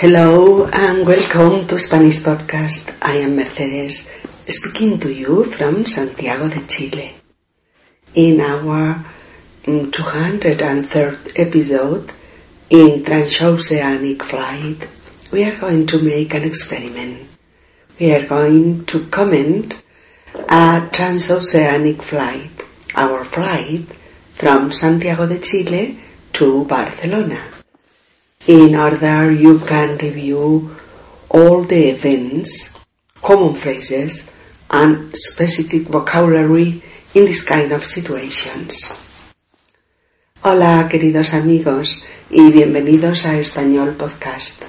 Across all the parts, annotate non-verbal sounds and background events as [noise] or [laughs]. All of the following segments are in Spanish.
Hello and welcome to Spanish Podcast. I am Mercedes, speaking to you from Santiago de Chile. In our 203rd mm, episode in transoceanic flight, we are going to make an experiment. We are going to comment a transoceanic flight, our flight from Santiago de Chile to Barcelona. In order you can review all the events, common phrases, and specific vocabulary in this kind of situations. Hola queridos amigos y bienvenidos a Español Podcast.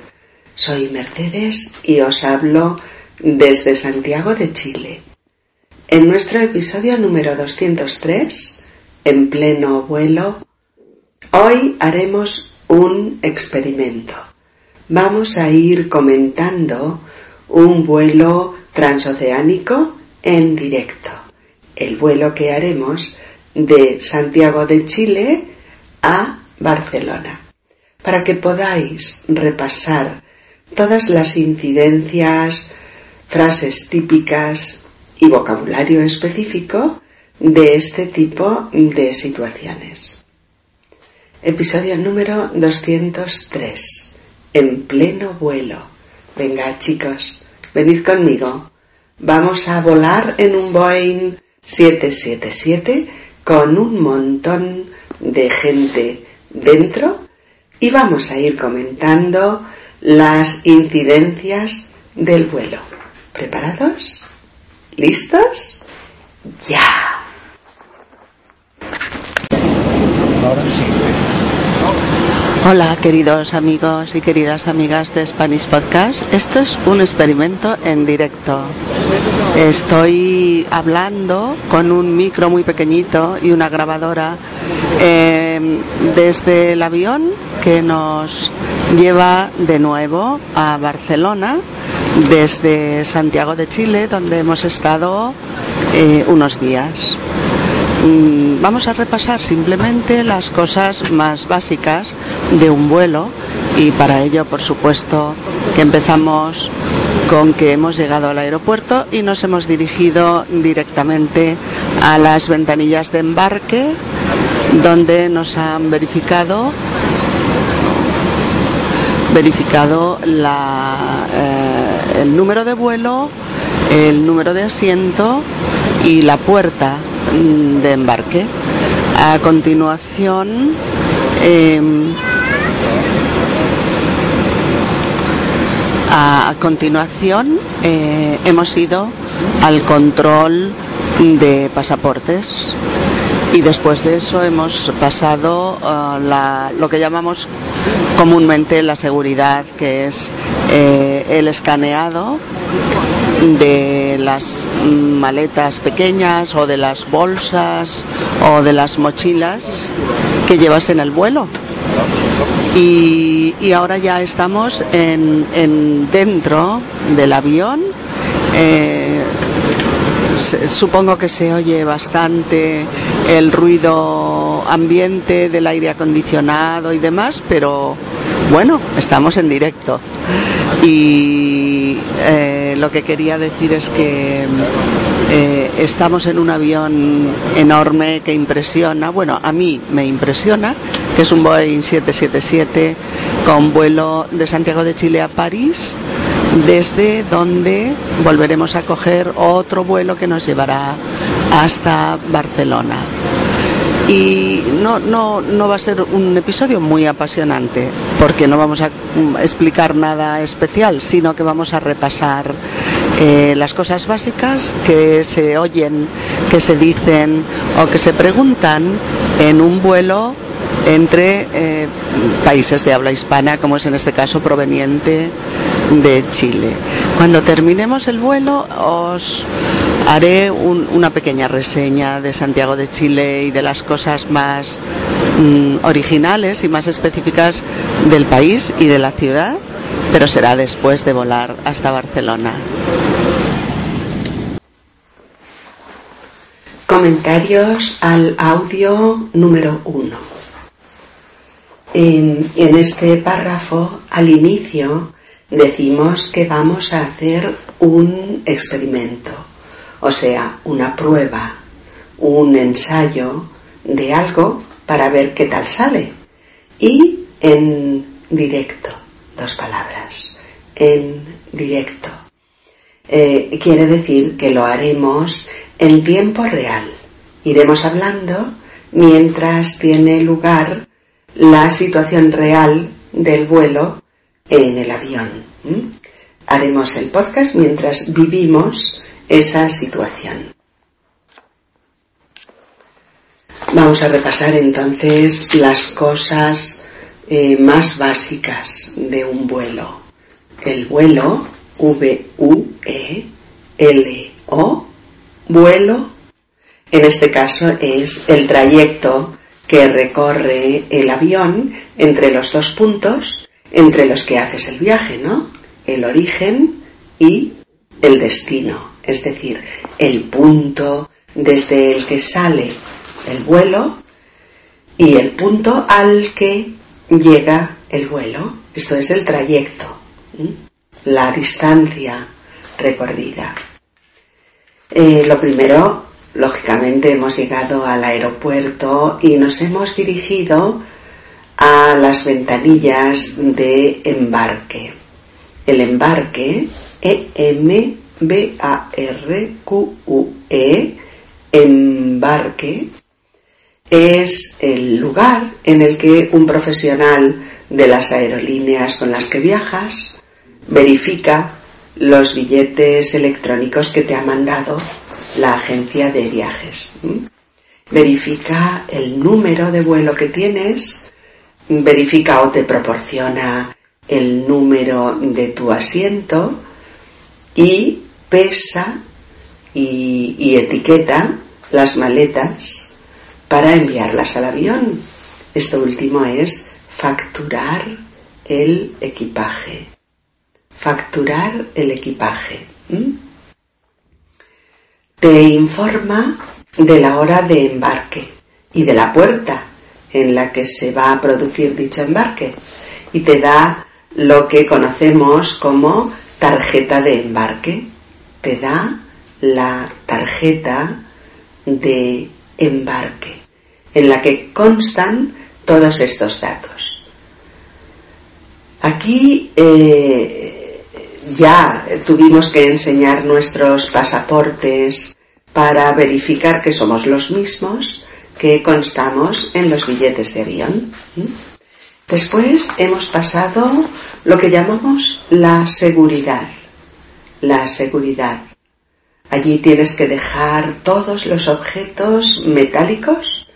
Soy Mercedes y os hablo desde Santiago de Chile. En nuestro episodio número 203, en pleno vuelo, hoy haremos un experimento. Vamos a ir comentando un vuelo transoceánico en directo. El vuelo que haremos de Santiago de Chile a Barcelona, para que podáis repasar todas las incidencias, frases típicas y vocabulario específico de este tipo de situaciones. Episodio número 203. En pleno vuelo. Venga chicos, venid conmigo. Vamos a volar en un Boeing 777 con un montón de gente dentro y vamos a ir comentando las incidencias del vuelo. ¿Preparados? ¿Listos? Ya. Hola queridos amigos y queridas amigas de Spanish Podcast. Esto es un experimento en directo. Estoy hablando con un micro muy pequeñito y una grabadora em, desde el avión que nos lleva de nuevo a Barcelona desde Santiago de Chile, donde hemos estado eh, unos días. Mm, vamos a repasar simplemente las cosas más básicas de un vuelo y para ello, por supuesto, que empezamos con que hemos llegado al aeropuerto y nos hemos dirigido directamente a las ventanillas de embarque donde nos han verificado verificado eh, el número de vuelo, el número de asiento y la puerta de embarque. A continuación, em, a continuación eh, hemos ido al control de pasaportes y después de eso hemos pasado uh, lo que llamamos comúnmente la seguridad, que es eh, el escaneado de las maletas pequeñas o de las bolsas o de las mochilas que llevas en el vuelo. Y, ahora ya estamos en, dentro del avión. Eh, supongo que se oye bastante el ruido ambiente del aire acondicionado y demás, pero bueno, estamos en directo. Y eh, lo que quería decir es que eh, estamos en un avión enorme que impresiona, bueno, a mí me impresiona, que es un Boeing 777 con vuelo de Santiago de Chile a París desde donde volveremos a coger otro vuelo que nos llevará hasta Barcelona. Y no, no, no va a ser un episodio muy apasionante, porque no vamos a explicar nada especial, sino que vamos a repasar eh, las cosas básicas que se oyen, que se dicen o que se preguntan en un vuelo entre eh, países de habla hispana, como es en este caso proveniente de Chile. Cuando terminemos el vuelo os haré una pequeña reseña de Santiago de Chile y de las cosas más mm, originales y más específicas del país y de la ciudad, pero será después de volar hasta Barcelona. Comentarios al audio número uno. En, en este párrafo, al inicio, decimos que vamos a hacer un experimento, o sea, una prueba, un ensayo de algo para ver qué tal sale. Y en directo, dos palabras, en directo. Eh, quiere decir que lo haremos en tiempo real. Iremos hablando mientras tiene lugar la situación real del vuelo en el avión. Haremos el podcast mientras vivimos esa situación. Vamos a repasar entonces las cosas eh, más básicas de un vuelo. El vuelo, V-U-E-L-O, vuelo, en este caso es el trayecto que recorre el avión entre los dos puntos entre los que haces el viaje, ¿no? El origen y el destino, es decir, el punto desde el que sale el vuelo y el punto al que llega el vuelo. Esto es el trayecto, la distancia recorrida. Eh, lo primero, lógicamente, hemos llegado al aeropuerto y nos hemos dirigido a las ventanillas de embarque. El embarque, E-M-B-A-R-Q-U-E, embarque, es el lugar en el que un profesional de las aerolíneas con las que viajas verifica los billetes electrónicos que te ha mandado la agencia de viajes. Verifica el número de vuelo que tienes, verifica o te proporciona el número de tu asiento y pesa y, etiqueta las maletas para enviarlas al avión. Esto último es facturar el equipaje. Facturar el equipaje. Te informa de la hora de embarque y de la puerta en la que se va a producir dicho embarque y te da lo que conocemos como tarjeta de embarque. Te da la tarjeta de embarque en la que constan todos estos datos. Aquí eh, ya tuvimos que enseñar nuestros pasaportes para verificar que somos los mismos que constamos en los billetes de avión. Después hemos pasado lo que llamamos la seguridad. La seguridad. Allí tienes que dejar todos los objetos metálicos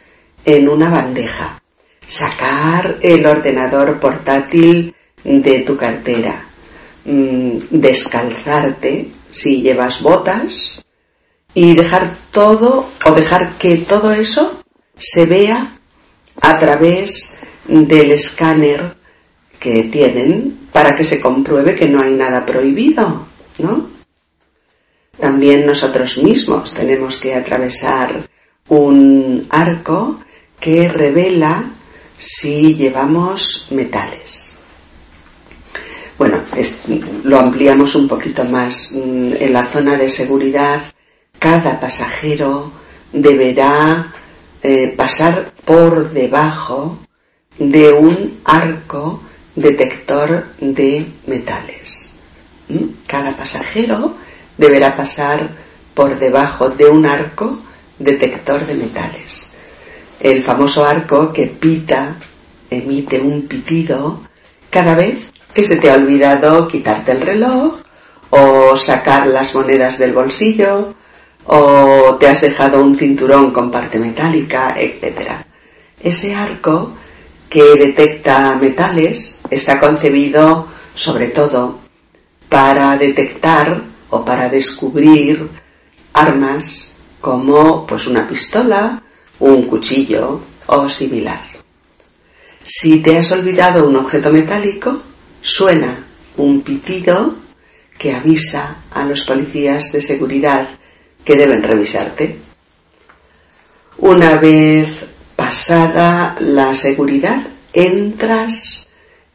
en una bandeja. Sacar el ordenador portátil de tu cartera. Mm, descalzarte si llevas botas. Y dejar todo o dejar que todo eso se vea a través del escáner que tienen para que se compruebe que no hay nada prohibido, También nosotros mismos tenemos que atravesar un arco que revela si llevamos metales. Bueno, lo ampliamos un poquito más. Mm, en la zona de seguridad, cada pasajero deberá eh, pasar por debajo de un arco detector de metales. Cada pasajero deberá pasar por debajo de un arco detector de metales. El famoso arco que pita, emite un pitido cada vez que se te ha olvidado quitarte el reloj o sacar las monedas del bolsillo o te has dejado un cinturón con parte metálica, etc. Ese arco que detecta metales está concebido sobre todo para detectar o para descubrir armas como pues una pistola, un cuchillo o similar. Si te has olvidado un objeto metálico, suena un pitido que avisa a los policías de seguridad que deben revisarte. Una vez pasada la seguridad, entras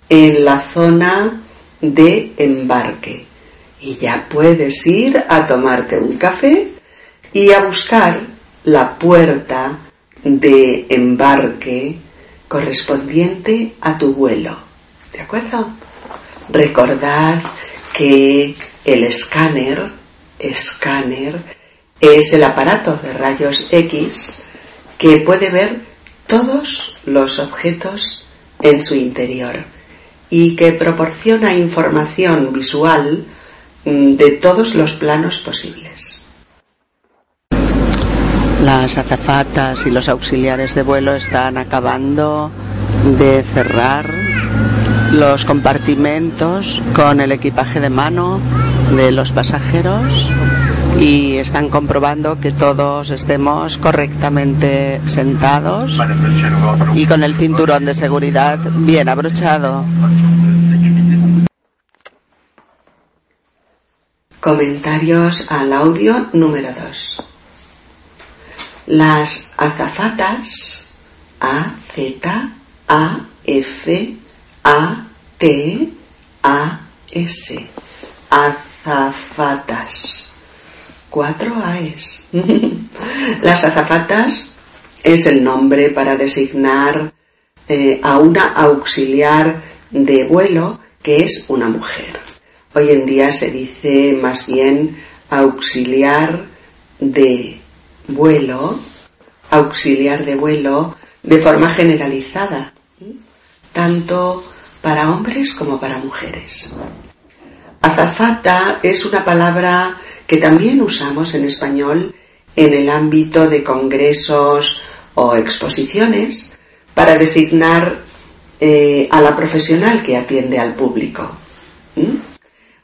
en la zona de embarque. Y ya puedes ir a tomarte un café y a buscar la puerta de embarque correspondiente a tu vuelo. ¿De acuerdo? Recordad que el escáner, escáner, es el aparato de rayos X que puede ver todos los objetos en su interior y que proporciona información visual mm, de todos los planos posibles. Las azafatas y los auxiliares de vuelo están acabando de cerrar los compartimentos con el equipaje de mano de los pasajeros y están comprobando que todos estemos correctamente sentados y con el cinturón de seguridad bien abrochado. Comentarios al audio número 2. Las azafatas A, Z, A, F, A, T, A, S. Azafatas Cuatro AES. [laughs] Las azafatas es el nombre para designar eh, a una auxiliar de vuelo que es una mujer. Hoy en día se dice más bien auxiliar de vuelo, auxiliar de vuelo de forma generalizada, tanto para hombres como para mujeres. Azafata es una palabra que también usamos en español en el ámbito de congresos o exposiciones para designar eh, a la profesional que atiende al público.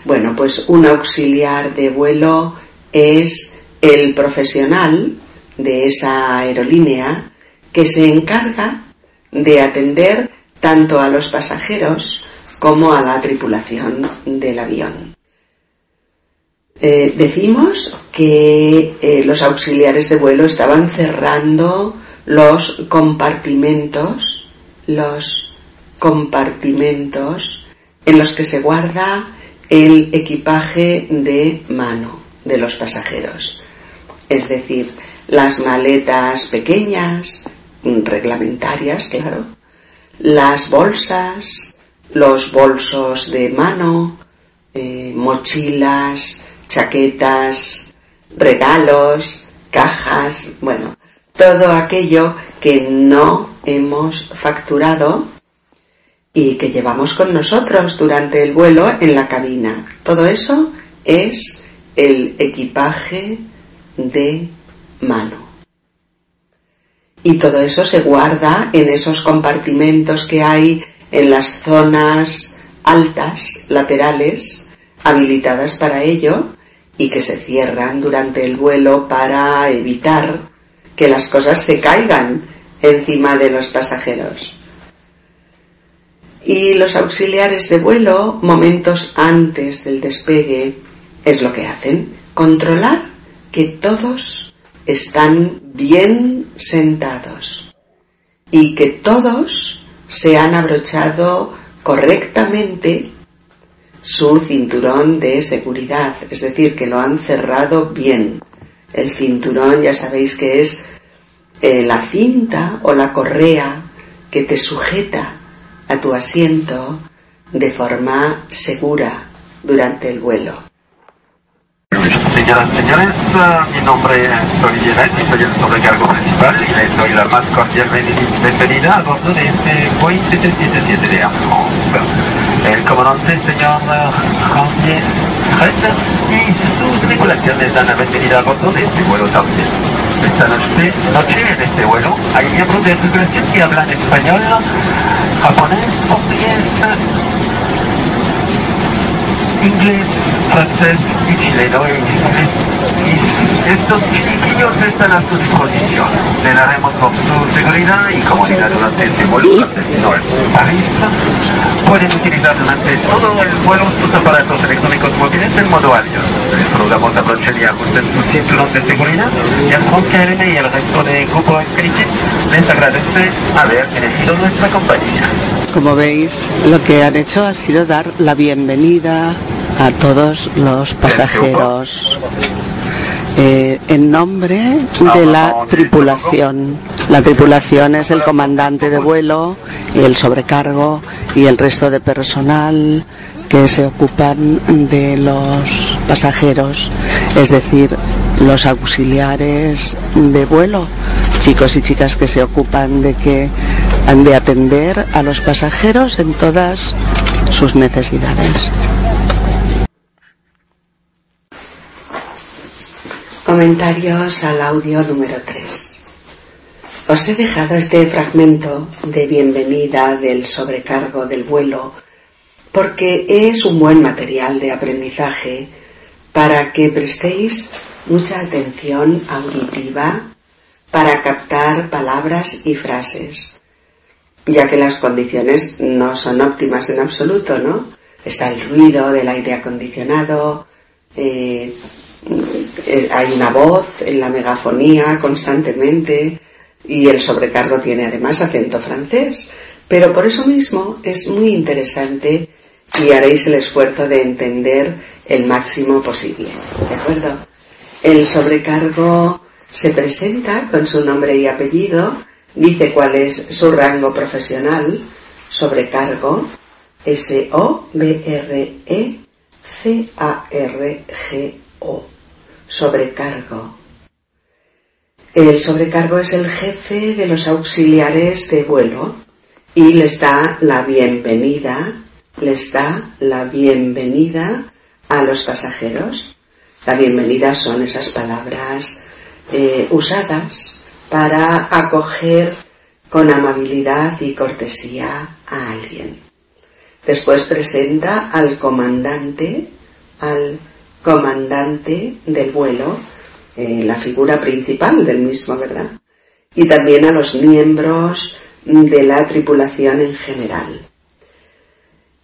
Bueno, pues un auxiliar de vuelo es el profesional de esa aerolínea que se encarga de atender tanto a los pasajeros como a la tripulación del avión. Eh, decimos que eh, los auxiliares de vuelo estaban cerrando los compartimentos, los compartimentos en los que se guarda el equipaje de mano de los pasajeros. Es decir, las maletas pequeñas, reglamentarias, claro, las bolsas, los bolsos de mano, eh, mochilas, chaquetas, regalos, cajas, bueno, todo aquello que no hemos facturado y que llevamos con nosotros durante el vuelo en la cabina. Todo eso es el equipaje de mano. Y todo eso se guarda en esos compartimentos que hay en las zonas altas, laterales, habilitadas para ello, y que se cierran durante el vuelo para evitar que las cosas se caigan encima de los pasajeros. Y los auxiliares de vuelo, momentos antes del despegue, es lo que hacen, controlar que todos están bien sentados y que todos se han abrochado correctamente su cinturón de seguridad, es decir, que lo han cerrado bien. El cinturón ya sabéis que es eh, la cinta o la correa que te sujeta a tu asiento de forma segura durante el vuelo. Señoras y señores, mi nombre es y soy el sobrecargo principal y les doy la más cordial bienvenida a bordo de este Boeing 777 de Air. El comandante señor Javier Reiter y sus tripulaciones dan la bienvenida a bordo de este vuelo también. Esta noche, noche en este vuelo hay miembros de tripulación que hablan español, japonés, portugués, inglés, francés y chileno y, estos chiquillos están a su disposición. Le daremos por su seguridad y comodidad durante este vuelo destino París. Pueden utilizar durante todo el vuelo sus aparatos electrónicos móviles en modo avión. Les rogamos aprochen y ajusten su cinturón de seguridad y al KLM y el resto del grupo Espíritu les agradece haber elegido nuestra compañía. Como veis, lo que han hecho ha sido dar la bienvenida a todos los pasajeros eh, en nombre de la tripulación. La tripulación es el comandante de vuelo y el sobrecargo y el resto de personal que se ocupan de los pasajeros, es decir, los auxiliares de vuelo, chicos y chicas que se ocupan de que han de atender a los pasajeros en todas sus necesidades. Comentarios al audio número 3. Os he dejado este fragmento de bienvenida del sobrecargo del vuelo porque es un buen material de aprendizaje para que prestéis mucha atención auditiva para captar palabras y frases, ya que las condiciones no son óptimas en absoluto, ¿no? Está el ruido del aire acondicionado, eh, eh, hay una voz en la megafonía constantemente y el sobrecargo tiene además acento francés. Pero por eso mismo es muy interesante y haréis el esfuerzo de entender el máximo posible. ¿De acuerdo? El sobrecargo se presenta con su nombre y apellido, dice cuál es su rango profesional, sobrecargo, S-O-B-R-E-C-A-R-G-O, sobrecargo. El sobrecargo es el jefe de los auxiliares de vuelo y les da la bienvenida, les da la bienvenida a los pasajeros. La bienvenida son esas palabras eh, usadas para acoger con amabilidad y cortesía a alguien. Después presenta al comandante, al comandante del vuelo, eh, la figura principal del mismo, ¿verdad? Y también a los miembros de la tripulación en general.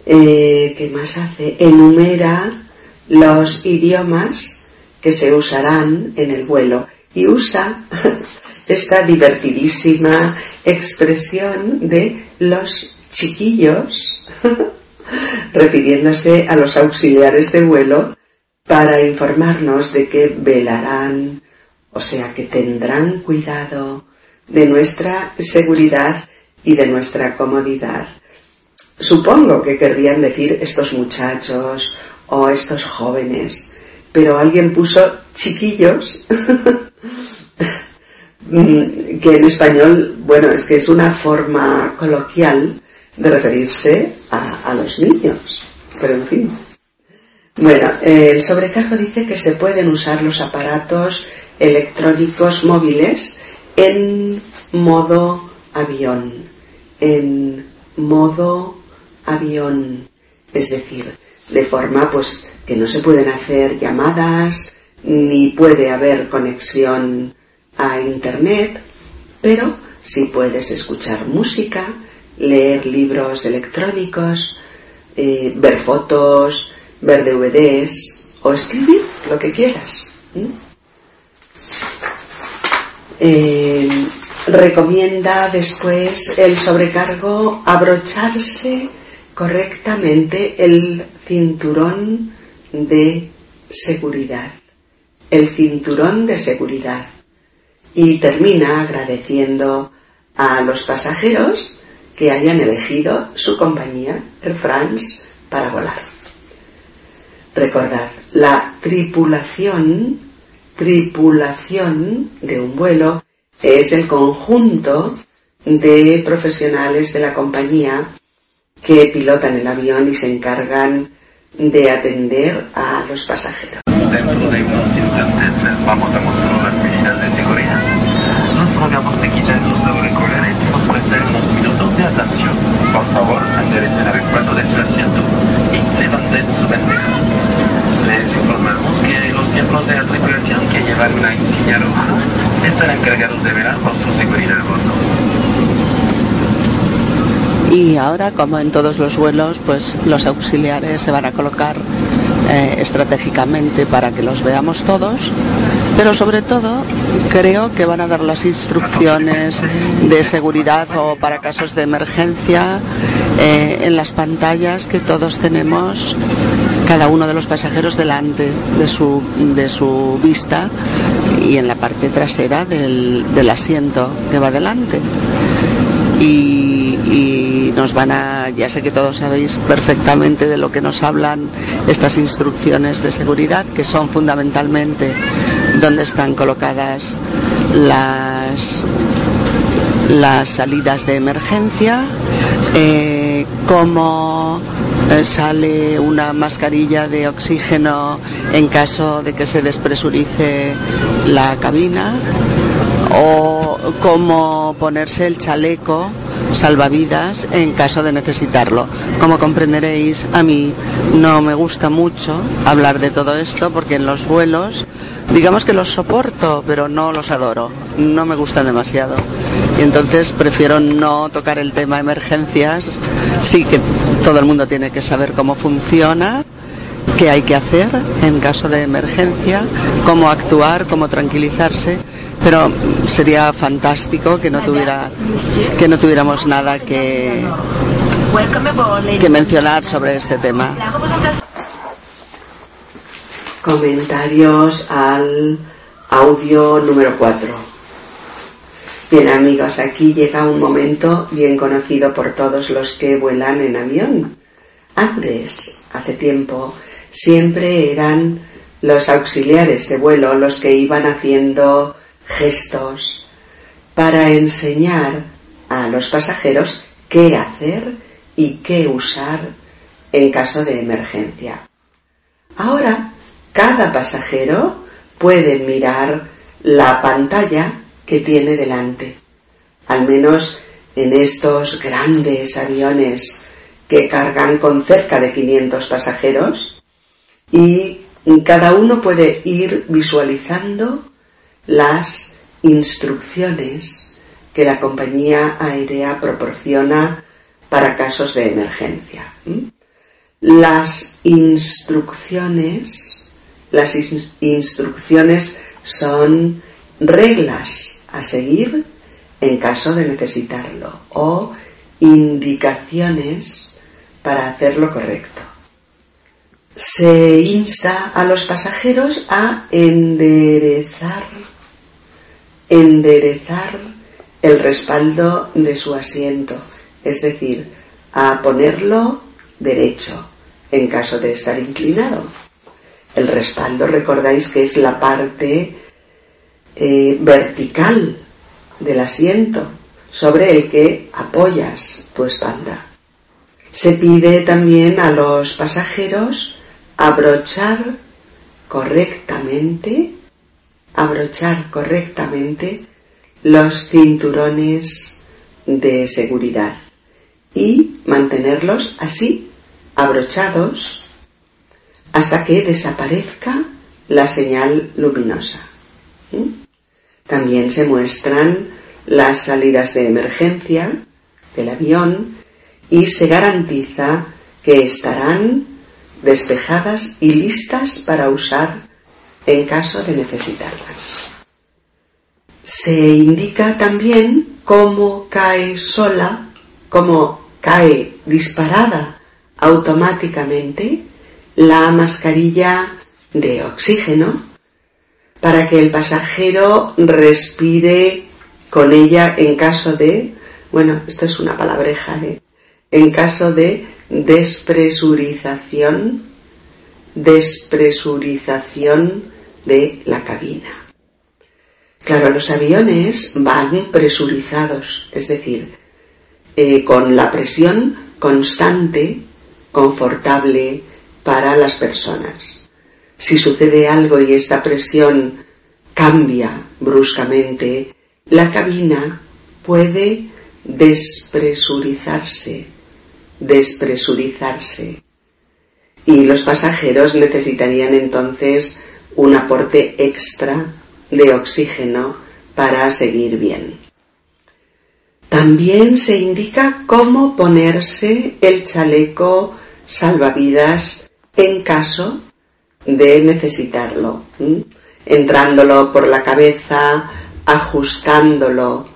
Eh, ¿Qué más hace? Enumera los idiomas que se usarán en el vuelo y usa [laughs] esta divertidísima expresión de los chiquillos, [laughs] refiriéndose a los auxiliares de vuelo para informarnos de que velarán, o sea, que tendrán cuidado de nuestra seguridad y de nuestra comodidad. Supongo que querrían decir estos muchachos o estos jóvenes, pero alguien puso chiquillos, [laughs] que en español, bueno, es que es una forma coloquial de referirse a, a los niños, pero en fin. Bueno, el sobrecargo dice que se pueden usar los aparatos electrónicos móviles en modo avión, en modo avión, es decir, de forma pues que no se pueden hacer llamadas ni puede haber conexión a internet, pero sí puedes escuchar música, leer libros electrónicos, eh, ver fotos, ver DVDs o escribir lo que quieras. Eh, recomienda después el sobrecargo abrocharse correctamente el cinturón de seguridad. El cinturón de seguridad. Y termina agradeciendo a los pasajeros que hayan elegido su compañía, Air France, para volar. Recordad, la tripulación, tripulación de un vuelo es el conjunto de profesionales de la compañía que pilotan el avión y se encargan de atender a los pasajeros. Dentro de unos instantes vamos a mostrar las medidas de seguridad. Nos rogamos de quitar los auriculares y nos prestar unos minutos de atención. Por favor, enderecen el respaldo de su asiento y levanten su bandeja. Les informamos que los de la tripulación que llevan una insignia roja están encargados de velar por su seguridad a bordo. Y ahora, como en todos los vuelos, pues los auxiliares se van a colocar eh, estratégicamente para que los veamos todos, Pero sobre todo creo que van a dar las instrucciones de seguridad o para casos de emergencia eh, en las pantallas que todos tenemos cada uno de los pasajeros delante de su, de su vista y en la parte trasera del, asiento que va delante. Y, nos van a, ya sé que todos sabéis perfectamente de lo que nos hablan estas instrucciones de seguridad, que son fundamentalmente donde están colocadas las, las salidas de emergencia, eh, cómo eh, sale una mascarilla de oxígeno en caso de que se despresurice la cabina o cómo ponerse el chaleco salvavidas en caso de necesitarlo. Como comprenderéis, a mí no me gusta mucho hablar de todo esto porque en los vuelos, digamos que los soporto, pero no los adoro, no me gustan demasiado. Y entonces prefiero no tocar el tema emergencias. Sí que todo el mundo tiene que saber cómo funciona, qué hay que hacer en caso de emergencia, cómo actuar, cómo tranquilizarse pero sería fantástico que no tuviera que no tuviéramos nada que que mencionar sobre este tema. Comentarios al audio número 4. Bien amigos, aquí llega un momento bien conocido por todos los que vuelan en avión. Antes, hace tiempo, siempre eran los auxiliares de vuelo los que iban haciendo gestos para enseñar a los pasajeros qué hacer y qué usar en caso de emergencia. Ahora, cada pasajero puede mirar la pantalla que tiene delante. Al menos en estos grandes aviones que cargan con cerca de 500 pasajeros y cada uno puede ir visualizando las instrucciones que la compañía aérea proporciona para casos de emergencia. Las instrucciones, las instrucciones son reglas a seguir en caso de necesitarlo o indicaciones para hacerlo correcto. Se insta a los pasajeros a enderezar enderezar el respaldo de su asiento, es decir, a ponerlo derecho en caso de estar inclinado. El respaldo, recordáis que es la parte eh, vertical del asiento sobre el que apoyas tu espalda. Se pide también a los pasajeros abrochar correctamente abrochar correctamente los cinturones de seguridad y mantenerlos así abrochados hasta que desaparezca la señal luminosa. ¿Mm? También se muestran las salidas de emergencia del avión y se garantiza que estarán despejadas y listas para usar en caso de necesitarlas. Se indica también cómo cae sola, cómo cae disparada automáticamente la mascarilla de oxígeno para que el pasajero respire con ella en caso de, bueno, esto es una palabreja, ¿eh? en caso de despresurización, despresurización de la cabina. Claro, los aviones van presurizados, es decir, eh, con la presión constante, confortable para las personas. Si sucede algo y esta presión cambia bruscamente, la cabina puede despresurizarse, despresurizarse. Y los pasajeros necesitarían entonces un aporte extra de oxígeno para seguir bien. También se indica cómo ponerse el chaleco salvavidas en caso de necesitarlo. entrándolo por la cabeza, ajustándolo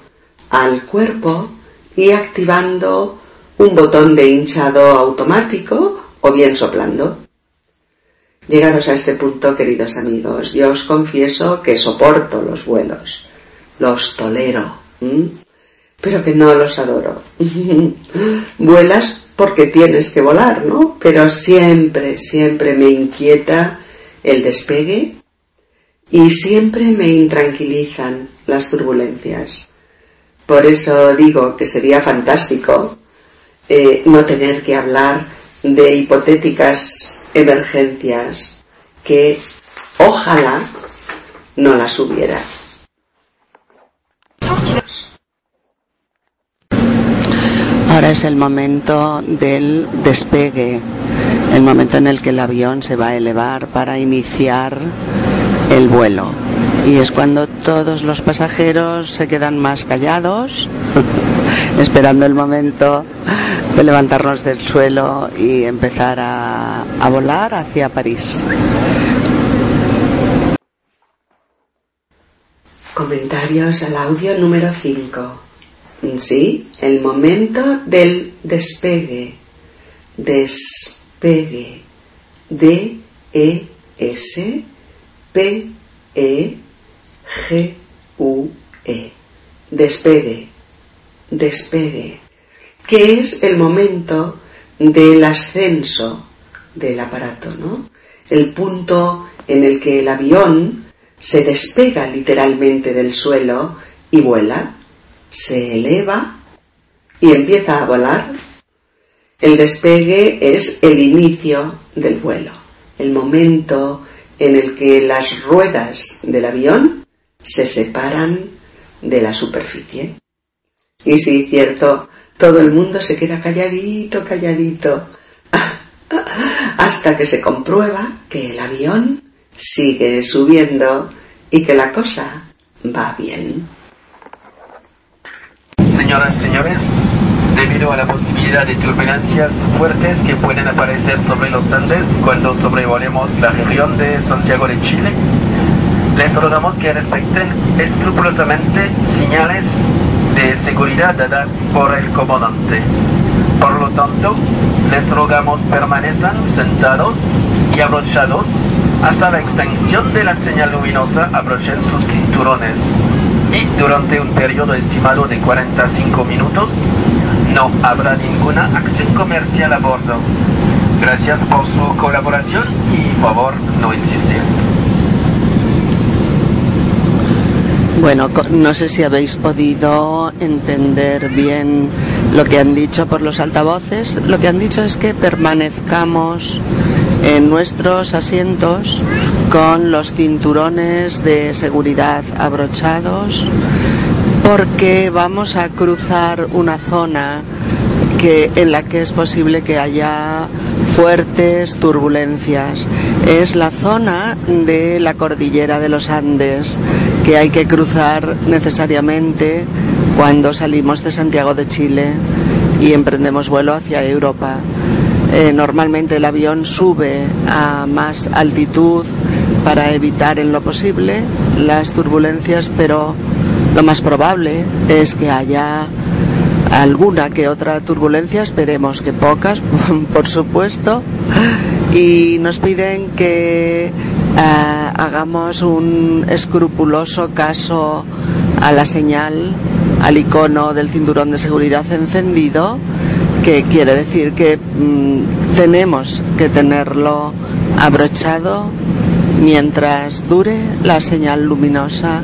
al cuerpo y activando un botón de hinchado automático o bien soplando. Llegados a este punto, queridos amigos, yo os confieso que soporto los vuelos, los tolero, pero que no los adoro. [laughs] Vuelas porque tienes que volar, ¿no? Pero siempre, siempre me inquieta el despegue y siempre me intranquilizan las turbulencias. Por eso digo que sería fantástico eh, no tener que hablar de hipotéticas emergencias que ojalá no las hubiera. Ahora es el momento del despegue, el momento en el que el avión se va a elevar para iniciar el vuelo. Y es cuando todos los pasajeros se quedan más callados, [laughs] esperando el momento de levantarnos del suelo y empezar a, volar hacia París. Comentarios al audio número 5. Sí, el momento del despegue. Despegue. D E S P E G U E. Despegue. Despegue que es el momento del ascenso del aparato, ¿no? El punto en el que el avión se despega literalmente del suelo y vuela, se eleva y empieza a volar. El despegue es el inicio del vuelo, el momento en el que las ruedas del avión se separan de la superficie. Y sí, cierto, todo el mundo se queda calladito, calladito, [laughs] hasta que se comprueba que el avión sigue subiendo y que la cosa va bien. Señoras y señores, debido a la posibilidad de turbulencias fuertes que pueden aparecer sobre los Andes cuando sobrevolemos la región de Santiago de Chile, les rogamos que respeten escrupulosamente señales de seguridad dadas por el comandante. Por lo tanto, les rogamos permanezcan sentados y abrochados hasta la extensión de la señal luminosa abrochen sus cinturones y durante un periodo estimado de 45 minutos no habrá ninguna acción comercial a bordo. Gracias por su colaboración y favor no insistir. Bueno, no sé si habéis podido entender bien lo que han dicho por los altavoces. Lo que han dicho es que permanezcamos en nuestros asientos con los cinturones de seguridad abrochados porque vamos a cruzar una zona que, en la que es posible que haya fuertes turbulencias. Es la zona de la cordillera de los Andes que hay que cruzar necesariamente cuando salimos de Santiago de Chile y emprendemos vuelo hacia Europa. Eh, normalmente el avión sube a más altitud para evitar en lo posible las turbulencias, pero lo más probable es que haya alguna que otra turbulencia, esperemos que pocas, [laughs] por supuesto, y nos piden que eh, hagamos un escrupuloso caso a la señal, al icono del cinturón de seguridad encendido, que quiere decir que mm, tenemos que tenerlo abrochado mientras dure la señal luminosa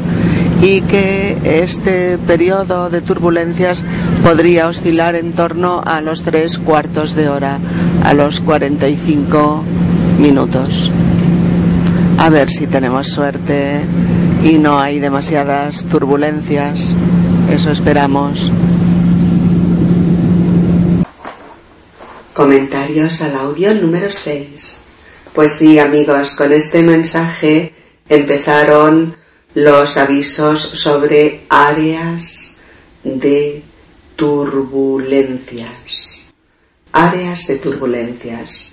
y que este periodo de turbulencias podría oscilar en torno a los tres cuartos de hora, a los 45 minutos. A ver si tenemos suerte y no hay demasiadas turbulencias. Eso esperamos. Comentarios al audio número 6. Pues sí, amigos, con este mensaje empezaron los avisos sobre áreas de turbulencias. Áreas de turbulencias.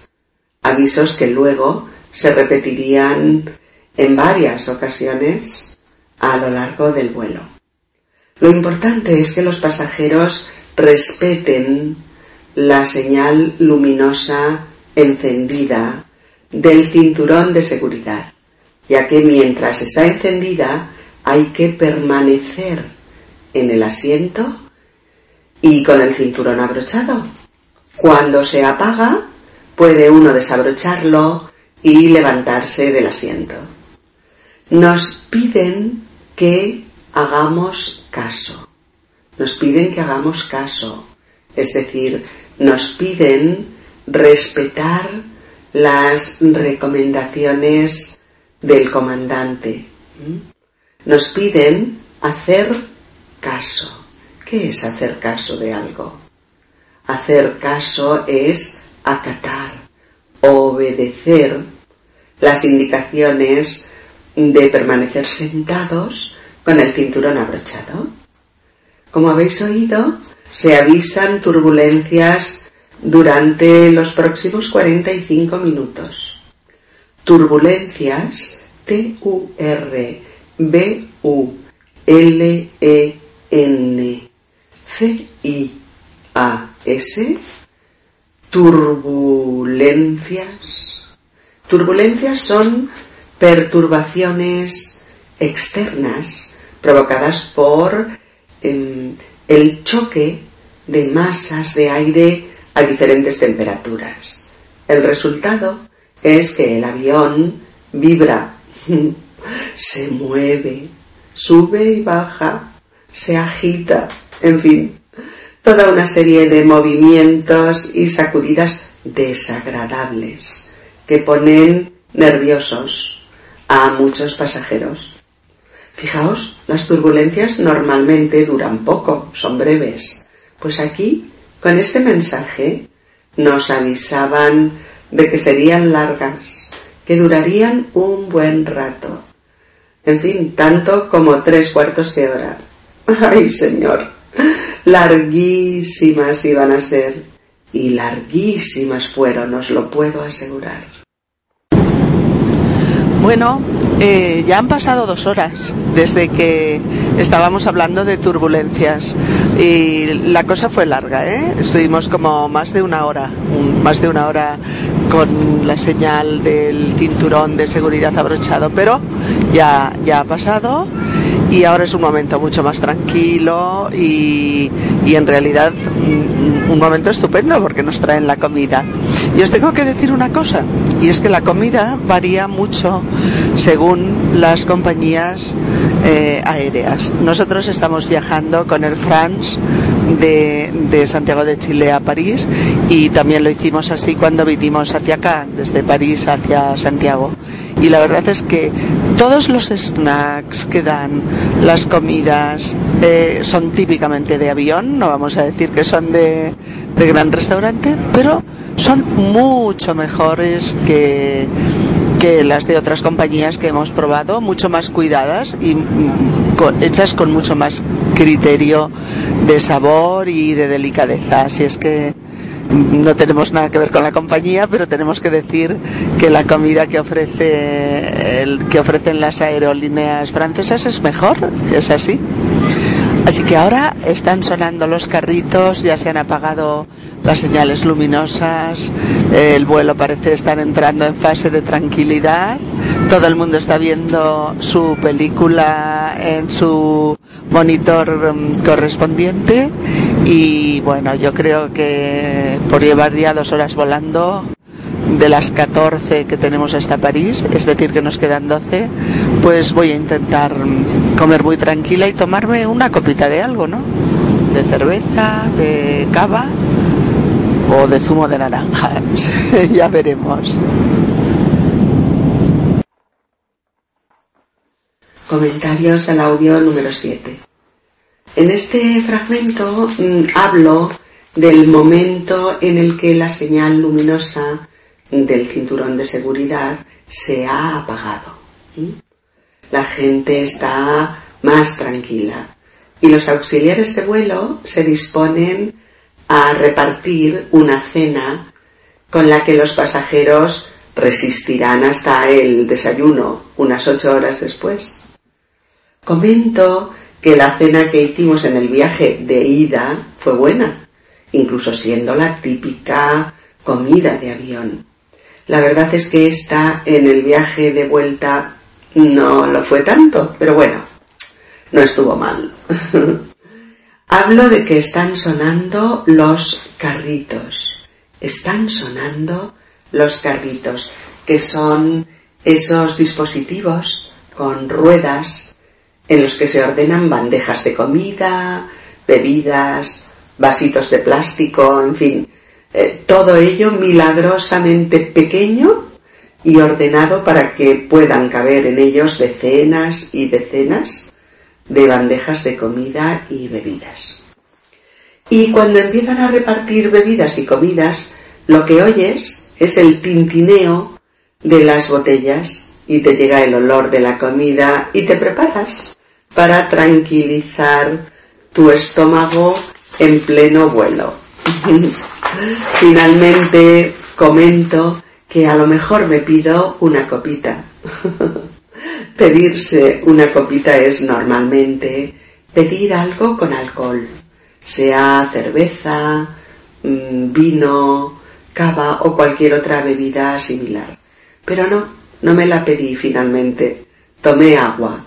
Avisos que luego se repetirían en varias ocasiones a lo largo del vuelo. Lo importante es que los pasajeros respeten la señal luminosa encendida del cinturón de seguridad, ya que mientras está encendida hay que permanecer en el asiento y con el cinturón abrochado. Cuando se apaga, puede uno desabrocharlo y levantarse del asiento. Nos piden que hagamos caso. Nos piden que hagamos caso. Es decir, nos piden respetar las recomendaciones del comandante. Nos piden hacer caso. ¿Qué es hacer caso de algo? Hacer caso es acatar, obedecer las indicaciones de permanecer sentados con el cinturón abrochado. Como habéis oído, se avisan turbulencias durante los próximos 45 minutos. Turbulencias T-U-R-B-U-L-E-N-C-I-A-S. Turbulencias. Turbulencias son perturbaciones externas provocadas por em, el choque de masas de aire a diferentes temperaturas. El resultado es que el avión vibra, [laughs] se mueve, sube y baja, se agita, en fin, toda una serie de movimientos y sacudidas desagradables que ponen nerviosos a muchos pasajeros. Fijaos, las turbulencias normalmente duran poco, son breves. Pues aquí, con este mensaje, nos avisaban de que serían largas, que durarían un buen rato. En fin, tanto como tres cuartos de hora. [laughs] ¡Ay, Señor! Larguísimas iban a ser. Y larguísimas fueron, os lo puedo asegurar. Bueno, eh, ya han pasado dos horas desde que estábamos hablando de turbulencias y la cosa fue larga, ¿eh? Estuvimos como más de una hora, más de una hora con la señal del cinturón de seguridad abrochado, pero ya, ya ha pasado y ahora es un momento mucho más tranquilo y, y en realidad un, un, momento estupendo porque nos traen la comida. Y os tengo que decir una cosa, y es que la comida varía mucho según las compañías eh, aéreas. Nosotros estamos viajando con Air France de, de, Santiago de Chile a París y también lo hicimos así cuando vinimos hacia acá, desde París hacia Santiago. Y la verdad es que todos los snacks que dan, las comidas, eh, son típicamente de avión, no vamos a decir que son de, de gran restaurante, pero son mucho mejores que, que las de otras compañías que hemos probado, mucho más cuidadas y con, hechas con mucho más criterio de sabor y de delicadeza. Así es que no tenemos nada que ver con la compañía, pero tenemos que decir que la comida que ofrece el, que ofrecen las aerolíneas francesas es mejor, es así. Así que ahora están sonando los carritos, ya se han apagado las señales luminosas, el vuelo parece estar entrando en fase de tranquilidad, todo el mundo está viendo su película en su monitor correspondiente y bueno, yo creo que por llevar ya dos horas volando, de las 14 que tenemos hasta París, es decir, que nos quedan 12, pues voy a intentar comer muy tranquila y tomarme una copita de algo, ¿no? De cerveza, de cava o de zumo de naranja. [laughs] ya veremos. Comentarios al audio número 7. En este fragmento mmm, hablo del momento en el que la señal luminosa del cinturón de seguridad se ha apagado. La gente está más tranquila y los auxiliares de vuelo se disponen a repartir una cena con la que los pasajeros resistirán hasta el desayuno unas ocho horas después. Comento que la cena que hicimos en el viaje de ida fue buena, incluso siendo la típica comida de avión. La verdad es que esta en el viaje de vuelta no lo fue tanto, pero bueno, no estuvo mal. [laughs] Hablo de que están sonando los carritos. Están sonando los carritos, que son esos dispositivos con ruedas en los que se ordenan bandejas de comida, bebidas, vasitos de plástico, en fin, eh, todo ello milagrosamente pequeño y ordenado para que puedan caber en ellos decenas y decenas de bandejas de comida y bebidas. Y cuando empiezan a repartir bebidas y comidas, lo que oyes es el tintineo de las botellas y te llega el olor de la comida y te preparas para tranquilizar tu estómago en pleno vuelo. [laughs] Finalmente comento que a lo mejor me pido una copita. [laughs] Pedirse una copita es normalmente pedir algo con alcohol, sea cerveza, mm, vino, cava o cualquier otra bebida similar. Pero no, no me la pedí finalmente. Tomé agua.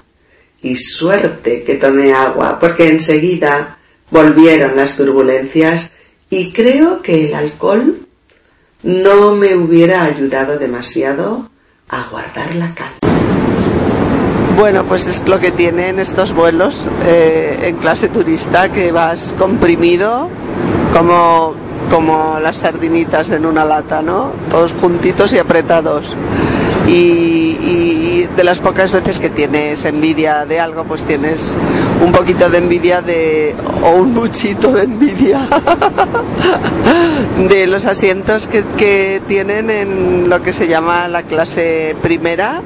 Y suerte que tomé agua, porque enseguida volvieron las turbulencias y creo que el alcohol no me hubiera ayudado demasiado a guardar la calma. Bueno, pues es lo que tienen estos vuelos eh, en clase turista, que vas comprimido como, como las sardinitas en una lata, ¿no? Todos juntitos y apretados y, de las pocas veces que tienes envidia de algo, pues tienes un poquito de envidia de, o un muchito de envidia [laughs] de los asientos que, que tienen en lo que se llama la clase primera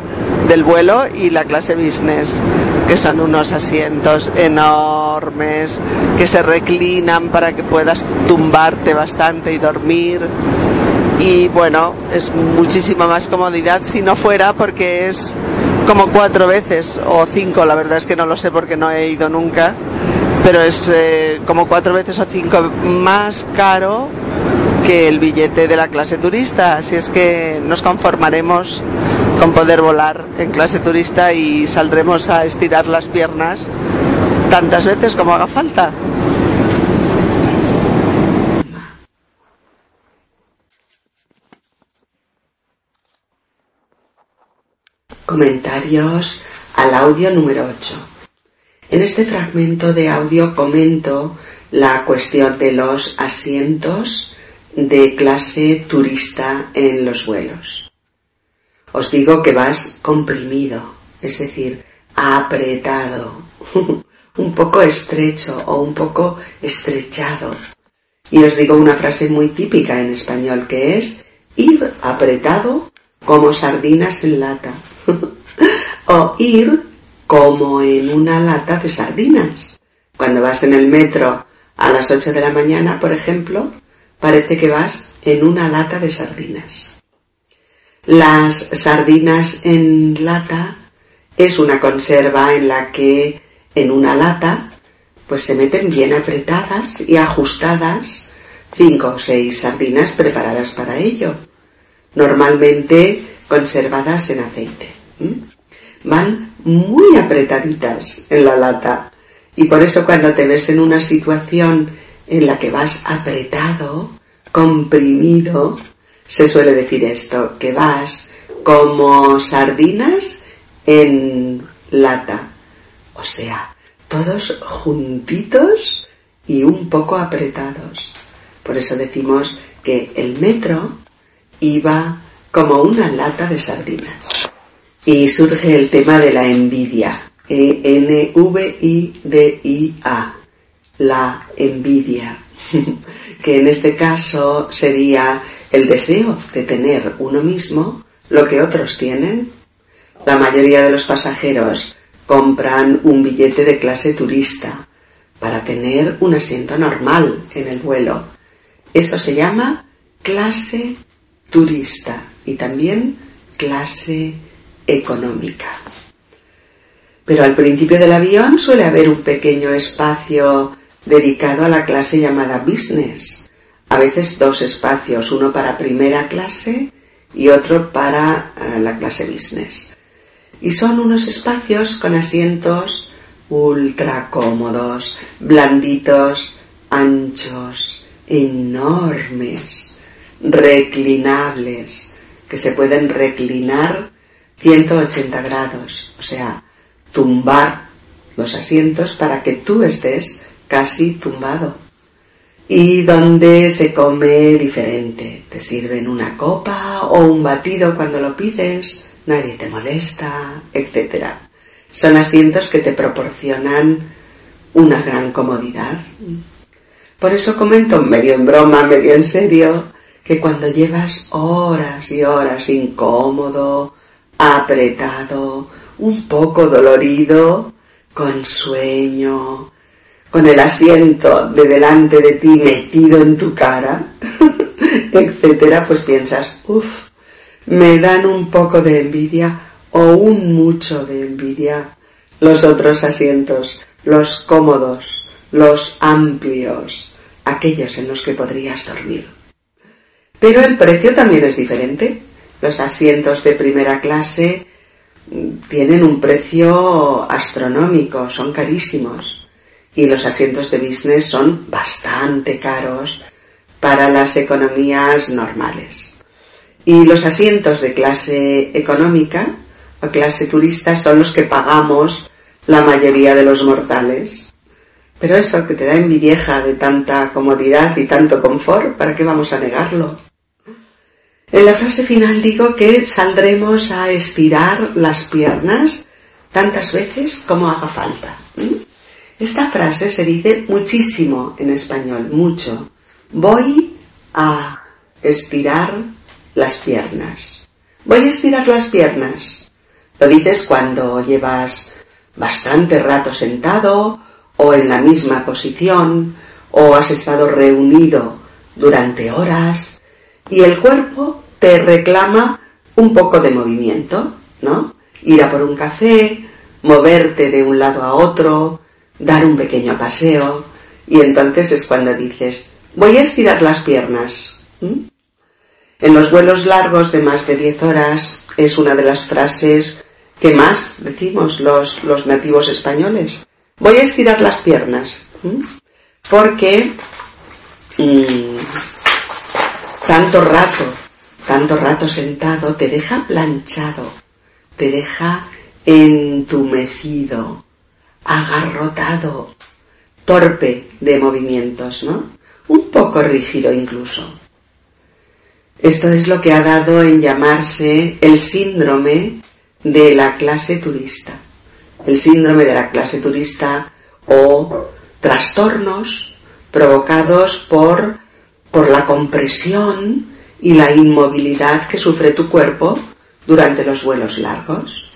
del vuelo y la clase business, que son unos asientos enormes que se reclinan para que puedas tumbarte bastante y dormir y bueno, es muchísima más comodidad si no fuera porque es como cuatro veces o cinco, la verdad es que no lo sé porque no he ido nunca, pero es eh, como cuatro veces o cinco más caro que el billete de la clase turista, así es que nos conformaremos con poder volar en clase turista y saldremos a estirar las piernas tantas veces como haga falta. Comentarios al audio número 8. En este fragmento de audio comento la cuestión de los asientos de clase turista en los vuelos. Os digo que vas comprimido, es decir, apretado, [laughs] un poco estrecho o un poco estrechado. Y os digo una frase muy típica en español que es ir apretado como sardinas en lata. [laughs] o ir como en una lata de sardinas. Cuando vas en el metro a las 8 de la mañana, por ejemplo, parece que vas en una lata de sardinas. Las sardinas en lata es una conserva en la que en una lata pues se meten bien apretadas y ajustadas cinco o seis sardinas preparadas para ello, normalmente conservadas en aceite. Van muy apretaditas en la lata. Y por eso cuando te ves en una situación en la que vas apretado, comprimido, se suele decir esto, que vas como sardinas en lata. O sea, todos juntitos y un poco apretados. Por eso decimos que el metro iba como una lata de sardinas. Y surge el tema de la envidia. E-N-V-I-D-I-A. La envidia. [laughs] que en este caso sería el deseo de tener uno mismo lo que otros tienen. La mayoría de los pasajeros compran un billete de clase turista para tener un asiento normal en el vuelo. Eso se llama clase turista y también clase económica. Pero al principio del avión suele haber un pequeño espacio dedicado a la clase llamada business. A veces dos espacios, uno para primera clase y otro para eh, la clase business. Y son unos espacios con asientos ultra cómodos, blanditos, anchos, enormes, reclinables, que se pueden reclinar 180 grados, o sea, tumbar los asientos para que tú estés casi tumbado. Y donde se come diferente. Te sirven una copa o un batido cuando lo pides, nadie te molesta, etc. Son asientos que te proporcionan una gran comodidad. Por eso comento medio en broma, medio en serio, que cuando llevas horas y horas incómodo, apretado, un poco dolorido, con sueño, con el asiento de delante de ti metido en tu cara, [laughs] etcétera, pues piensas, uff, me dan un poco de envidia o un mucho de envidia los otros asientos, los cómodos, los amplios, aquellos en los que podrías dormir. Pero el precio también es diferente. Los asientos de primera clase mm, tienen un precio astronómico, son carísimos. Y los asientos de business son bastante caros para las economías normales. Y los asientos de clase económica o clase turista son los que pagamos la mayoría de los mortales. Pero eso que te da envidieja de tanta comodidad y tanto confort, ¿para qué vamos a negarlo? En la frase final digo que saldremos a estirar las piernas tantas veces como haga falta. Esta frase se dice muchísimo en español, mucho. Voy a estirar las piernas. Voy a estirar las piernas. Lo dices cuando llevas bastante rato sentado o en la misma posición o has estado reunido durante horas y el cuerpo te reclama un poco de movimiento, ¿no? Ir a por un café, moverte de un lado a otro, dar un pequeño paseo, y entonces es cuando dices, voy a estirar las piernas. En los vuelos largos de más de 10 horas es una de las frases que más decimos los, los nativos españoles. Voy a estirar las piernas. Porque mm, tanto rato, tanto rato sentado te deja planchado, te deja entumecido, agarrotado, torpe de movimientos, ¿no? Un poco rígido incluso. Esto es lo que ha dado en llamarse el síndrome de la clase turista. El síndrome de la clase turista o trastornos provocados por, por la compresión y la inmovilidad que sufre tu cuerpo durante los vuelos largos.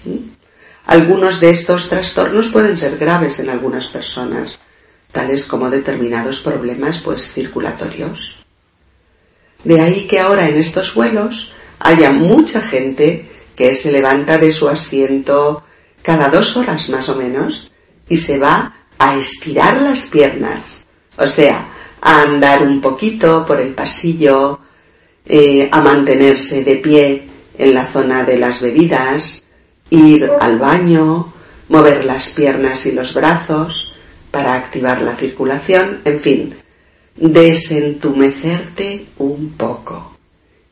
Algunos de estos trastornos pueden ser graves en algunas personas, tales como determinados problemas pues circulatorios. De ahí que ahora en estos vuelos haya mucha gente que se levanta de su asiento cada dos horas más o menos y se va a estirar las piernas, o sea, a andar un poquito por el pasillo, eh, a mantenerse de pie en la zona de las bebidas, ir al baño, mover las piernas y los brazos para activar la circulación, en fin, desentumecerte un poco,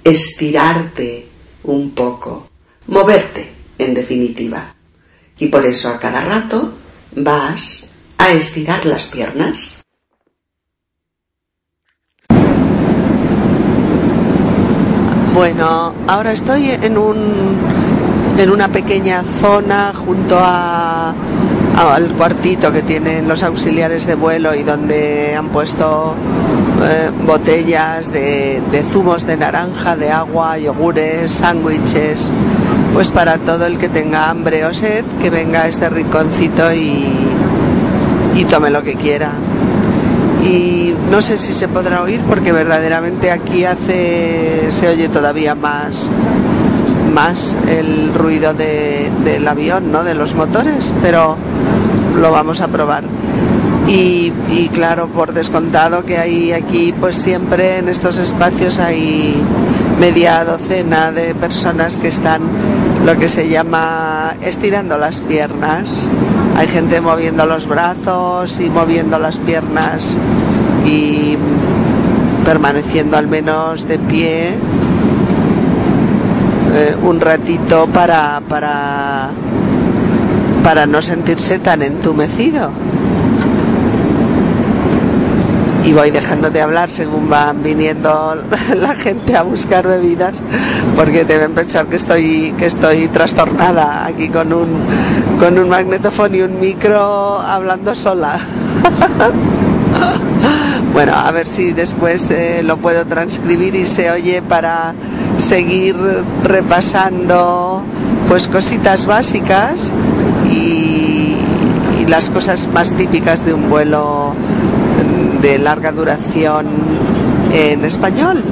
estirarte un poco, moverte, en definitiva. Y por eso a cada rato vas a estirar las piernas Bueno, ahora estoy en un en una pequeña zona junto a, al cuartito que tienen los auxiliares de vuelo y donde han puesto eh, botellas de, de, zumos de naranja, de agua, yogures, sándwiches, pues para todo el que tenga hambre o sed, que venga a este rinconcito y, y tome lo que quiera y no sé si se podrá oír porque verdaderamente aquí hace se oye todavía más más el ruido del avión, ¿no? De los motores, pero lo vamos a probar. Y, y, claro, por descontado que hay aquí, pues siempre en estos espacios hay media docena de personas que están lo que se llama estirando las piernas. Hay gente moviendo los brazos y moviendo las piernas y permaneciendo al menos de pie eh, un ratito para, para, para no sentirse tan entumecido. Y voy dejando de hablar según van viniendo [laughs] la gente a buscar bebidas, porque deben pensar que estoy, que estoy trastornada aquí con un, con un magnetofón y un micro hablando sola. [laughs] Bueno, a ver si después eh, lo puedo transcribir y se oye para seguir repasando pues cositas básicas y, y las cosas más típicas de un vuelo de larga duración en español.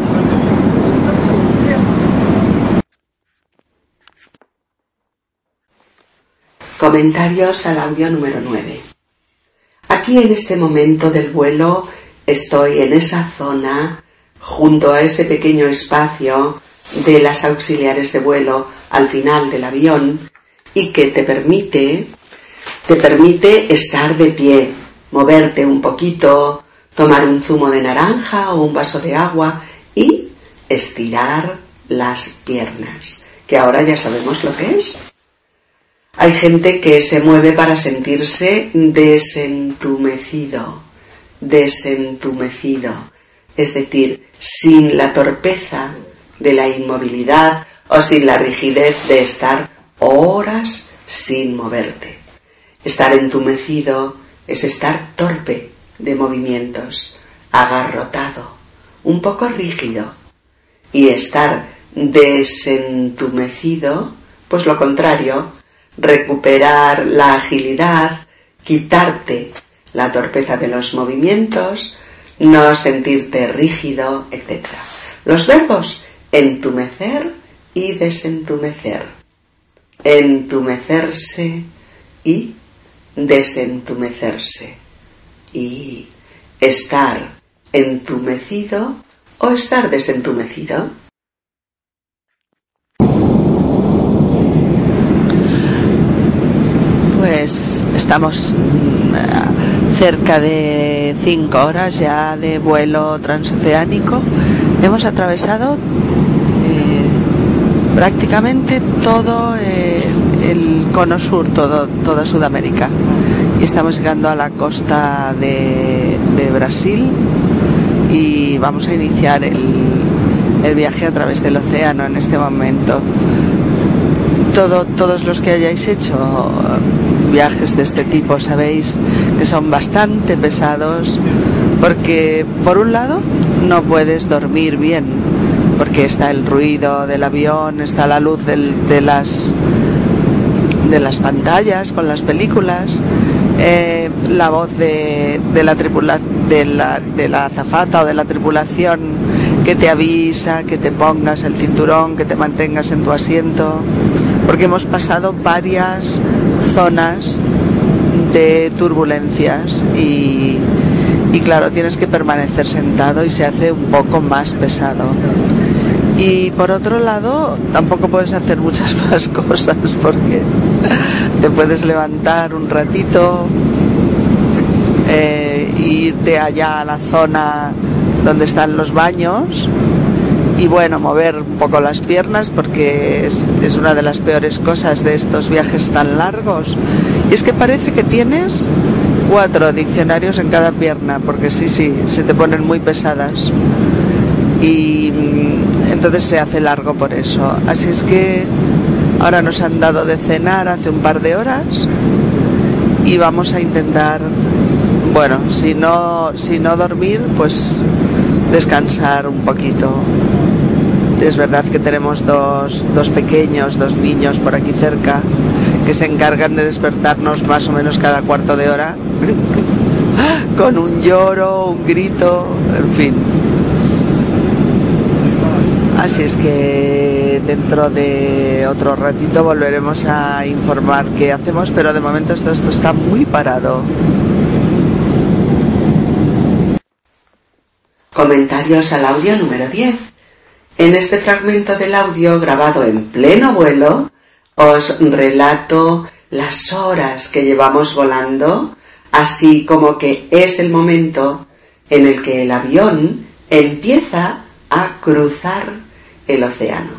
Comentarios al audio número 9. Aquí en este momento del vuelo estoy en esa zona, junto a ese pequeño espacio de las auxiliares de vuelo al final del avión y que te permite, te permite estar de pie, moverte un poquito, tomar un zumo de naranja o un vaso de agua y estirar las piernas, que ahora ya sabemos lo que es. Hay gente que se mueve para sentirse desentumecido, desentumecido, es decir, sin la torpeza de la inmovilidad o sin la rigidez de estar horas sin moverte. Estar entumecido es estar torpe de movimientos, agarrotado, un poco rígido. Y estar desentumecido, pues lo contrario, recuperar la agilidad, quitarte la torpeza de los movimientos, no sentirte rígido, etc. Los verbos entumecer y desentumecer. Entumecerse y desentumecerse. Y estar entumecido o estar desentumecido. Pues estamos mm, cerca de cinco horas ya de vuelo transoceánico. Hemos atravesado eh, prácticamente todo eh, el cono sur, todo, toda Sudamérica. Estamos llegando a la costa de, Brasil y vamos a iniciar el, viaje a través del océano en este momento. Todo, todos los que hayáis hecho viajes de este tipo sabéis que son bastante pesados porque por un lado no puedes dormir bien porque está el ruido del avión, está la luz de las de las pantallas con las películas, eh, la voz de, la tripula, de la, de azafata o de la tripulación que te avisa, que te pongas el cinturón, que te mantengas en tu asiento, porque hemos pasado varias zonas de turbulencias y claro, tienes que permanecer sentado y se hace un poco más pesado. Y por otro lado, tampoco puedes hacer muchas [laughs] más cosas porque te puedes levantar un ratito, eh, irte allá a la zona donde están los baños y bueno, mover un poco las piernas porque es, es, una de las peores cosas de estos viajes tan largos. Y es que parece que tienes cuatro diccionarios en cada pierna, porque sí, sí, se te ponen muy pesadas. Y entonces se hace largo por eso. Así es que ahora nos han dado de cenar hace un par de horas y vamos a intentar, bueno, si no, si no dormir, pues descansar un poquito. Es verdad que tenemos dos, dos pequeños, dos niños por aquí cerca, que se encargan de despertarnos más o menos cada cuarto de hora. [laughs] con un lloro, un grito, en fin. Así es que dentro de otro ratito volveremos a informar qué hacemos, pero de momento esto, esto está muy parado. Comentarios al audio número 10. En este fragmento del audio grabado en pleno vuelo, os relato las horas que llevamos volando, así como que es el momento en el que el avión empieza a cruzar el océano.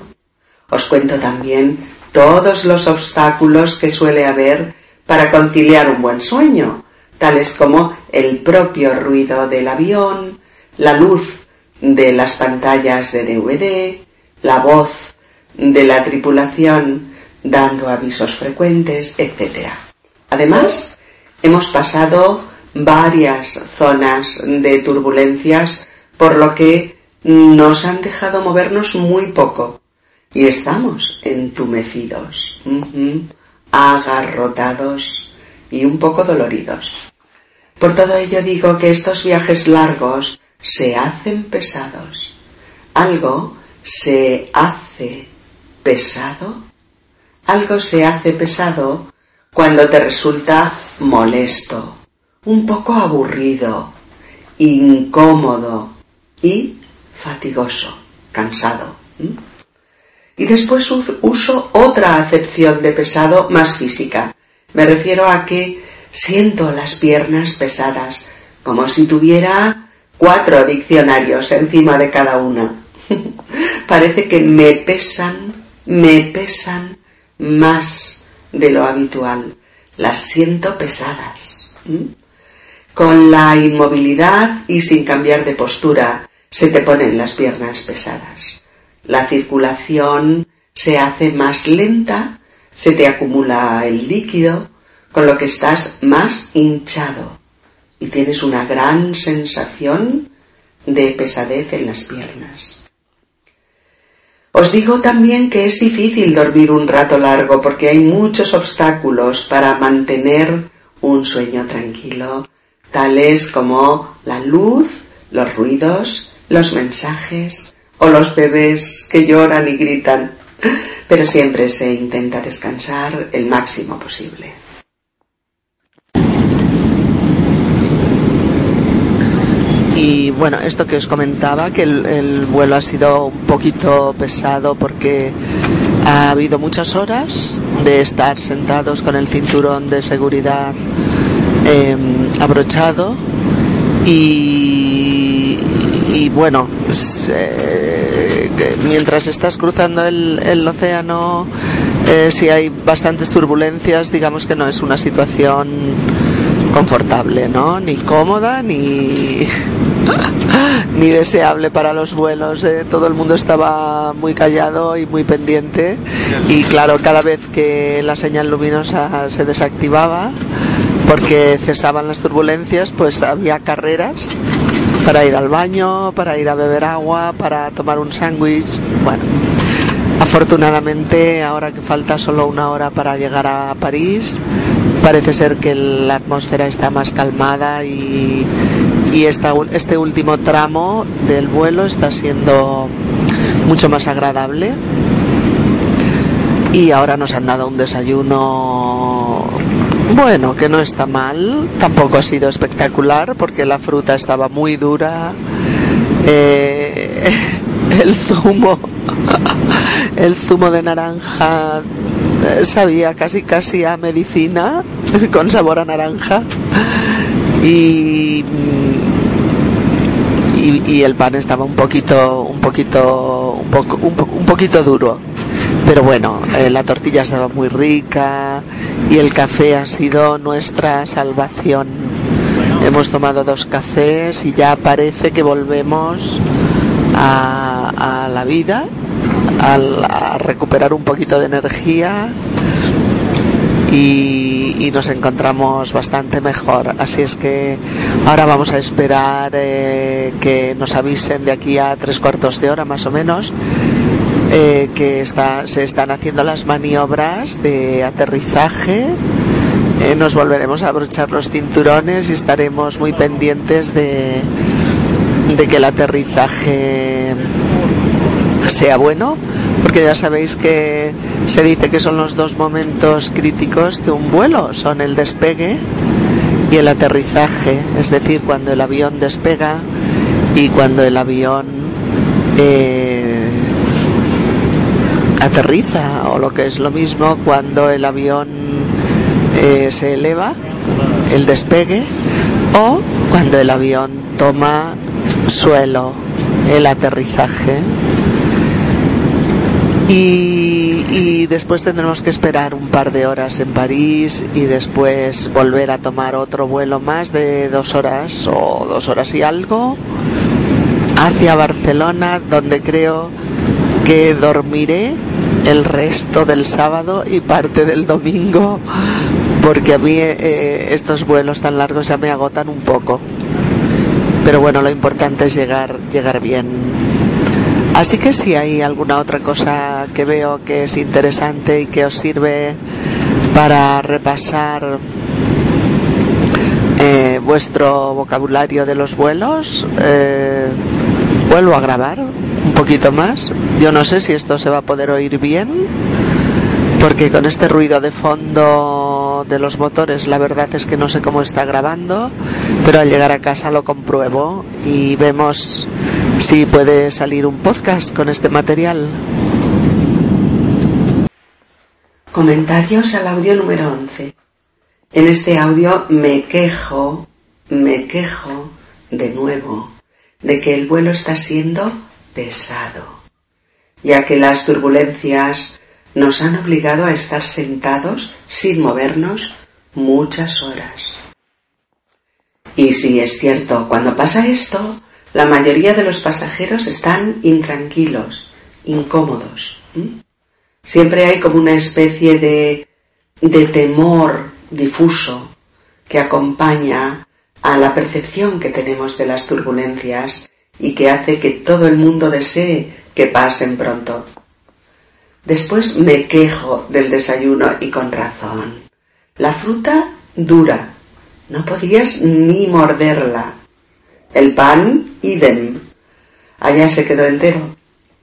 Os cuento también todos los obstáculos que suele haber para conciliar un buen sueño, tales como el propio ruido del avión, la luz de las pantallas de DVD, la voz de la tripulación dando avisos frecuentes, etc. Además, hemos pasado varias zonas de turbulencias, por lo que nos han dejado movernos muy poco y estamos entumecidos, agarrotados y un poco doloridos. Por todo ello digo que estos viajes largos se hacen pesados. Algo se hace pesado. Algo se hace pesado cuando te resulta molesto, un poco aburrido, incómodo y fatigoso, cansado. Y después uso otra acepción de pesado más física. Me refiero a que siento las piernas pesadas, como si tuviera cuatro diccionarios encima de cada una. [laughs] Parece que me pesan, me pesan más de lo habitual. Las siento pesadas. Con la inmovilidad y sin cambiar de postura se te ponen las piernas pesadas. La circulación se hace más lenta, se te acumula el líquido, con lo que estás más hinchado y tienes una gran sensación de pesadez en las piernas. Os digo también que es difícil dormir un rato largo porque hay muchos obstáculos para mantener un sueño tranquilo, tales como la luz, los ruidos, los mensajes o los bebés que lloran y gritan, pero siempre se intenta descansar el máximo posible. Y bueno, esto que os comentaba, que el, vuelo ha sido un poquito pesado porque ha habido muchas horas de estar sentados con el cinturón de seguridad em, abrochado y, bueno, mientras estás cruzando el, océano, eh, si hay bastantes turbulencias, digamos que no es una situación confortable, ¿no? Ni cómoda, ni, [laughs] ni deseable para los vuelos. ¿eh? Todo el mundo estaba muy callado y muy pendiente. Y claro, cada vez que la señal luminosa se desactivaba, porque cesaban las turbulencias, pues había carreras para ir al baño, para ir a beber agua, para tomar un sándwich. Bueno, afortunadamente, ahora que falta solo una hora para llegar a París, parece ser que la atmósfera está más calmada y, y este último tramo del vuelo está siendo mucho más agradable. Y ahora nos han dado un desayuno bueno, que no está mal, tampoco ha sido espectacular porque la fruta estaba muy dura, eh, [laughs] el zumo, [laughs] el zumo de naranja sabía casi casi a medicina [laughs] con sabor a naranja. Y, y, el pan estaba un poquito un poquito un, poco, un, poquito duro pero bueno eh, la tortilla estaba muy rica y el café ha sido nuestra salvación hemos tomado dos cafés y ya parece que volvemos a, la vida a, recuperar un poquito de energía y, nos encontramos bastante mejor. Así es que ahora vamos a esperar eh, que nos avisen de aquí a tres cuartos de hora más o menos. Eh, que se están haciendo las maniobras de aterrizaje. Eh, nos volveremos a abrochar los cinturones y estaremos muy pendientes de, de que el aterrizaje sea bueno, porque ya sabéis que se dice que son los dos momentos críticos de un vuelo, son el despegue y el aterrizaje, es decir, cuando el avión despega y cuando el avión eh, aterriza, o lo que es lo mismo, cuando el avión eh, se eleva, el despegue, o cuando el avión toma suelo, el aterrizaje. Y, después tendremos que esperar un par de horas en París y después volver a tomar otro vuelo más de dos horas o dos horas y algo hacia Barcelona donde creo que dormiré el resto del sábado y parte del domingo porque a mí eh, estos vuelos tan largos ya me agotan un poco. Pero bueno lo importante es llegar llegar bien. Así que si hay alguna otra cosa que veo que es interesante y que os sirve para repasar eh, vuestro vocabulario de los vuelos, eh, vuelvo a grabar un poquito más. Yo no sé si esto se va a poder oír bien, porque con este ruido de fondo de los motores la verdad es que no sé cómo está grabando, pero al llegar a casa lo compruebo y vemos si puede salir un podcast con este material. Comentarios al audio número 11. En este audio me quejo, me quejo de nuevo de que el vuelo está siendo pesado, ya que las turbulencias nos han obligado a estar sentados sin movernos muchas horas. Y si es cierto, cuando pasa esto, la mayoría de los pasajeros están intranquilos, incómodos. Siempre hay como una especie de, de temor difuso que acompaña a la percepción que tenemos de las turbulencias y que hace que todo el mundo desee que pasen pronto. Después me quejo del desayuno y con razón. La fruta dura. No podías ni morderla. El pan, idem. Allá se quedó entero.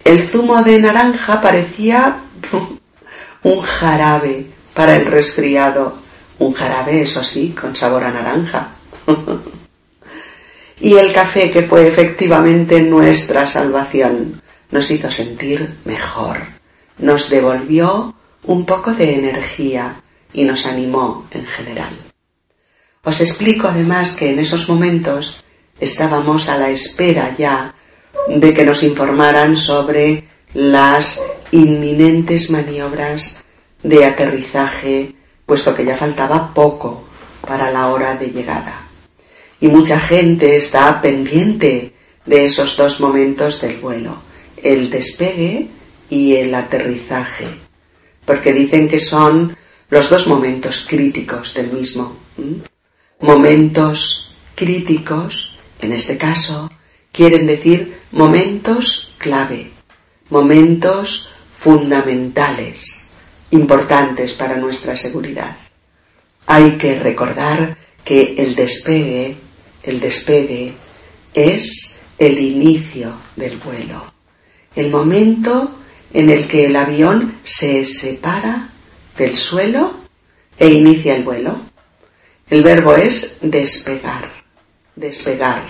El zumo de naranja parecía [laughs] un jarabe para el resfriado. Un jarabe, eso sí, con sabor a naranja. [laughs] y el café, que fue efectivamente nuestra salvación, nos hizo sentir mejor. Nos devolvió un poco de energía y nos animó en general. Os explico además que en esos momentos estábamos a la espera ya de que nos informaran sobre las inminentes maniobras de aterrizaje, puesto que ya faltaba poco para la hora de llegada. Y mucha gente está pendiente de esos dos momentos del vuelo, el despegue y el aterrizaje, porque dicen que son los dos momentos críticos del mismo. Momentos críticos en este caso, quieren decir momentos clave, momentos fundamentales, importantes para nuestra seguridad. Hay que recordar que el despegue, el despegue es el inicio del vuelo, el momento en el que el avión se separa del suelo e inicia el vuelo. El verbo es despegar despegar.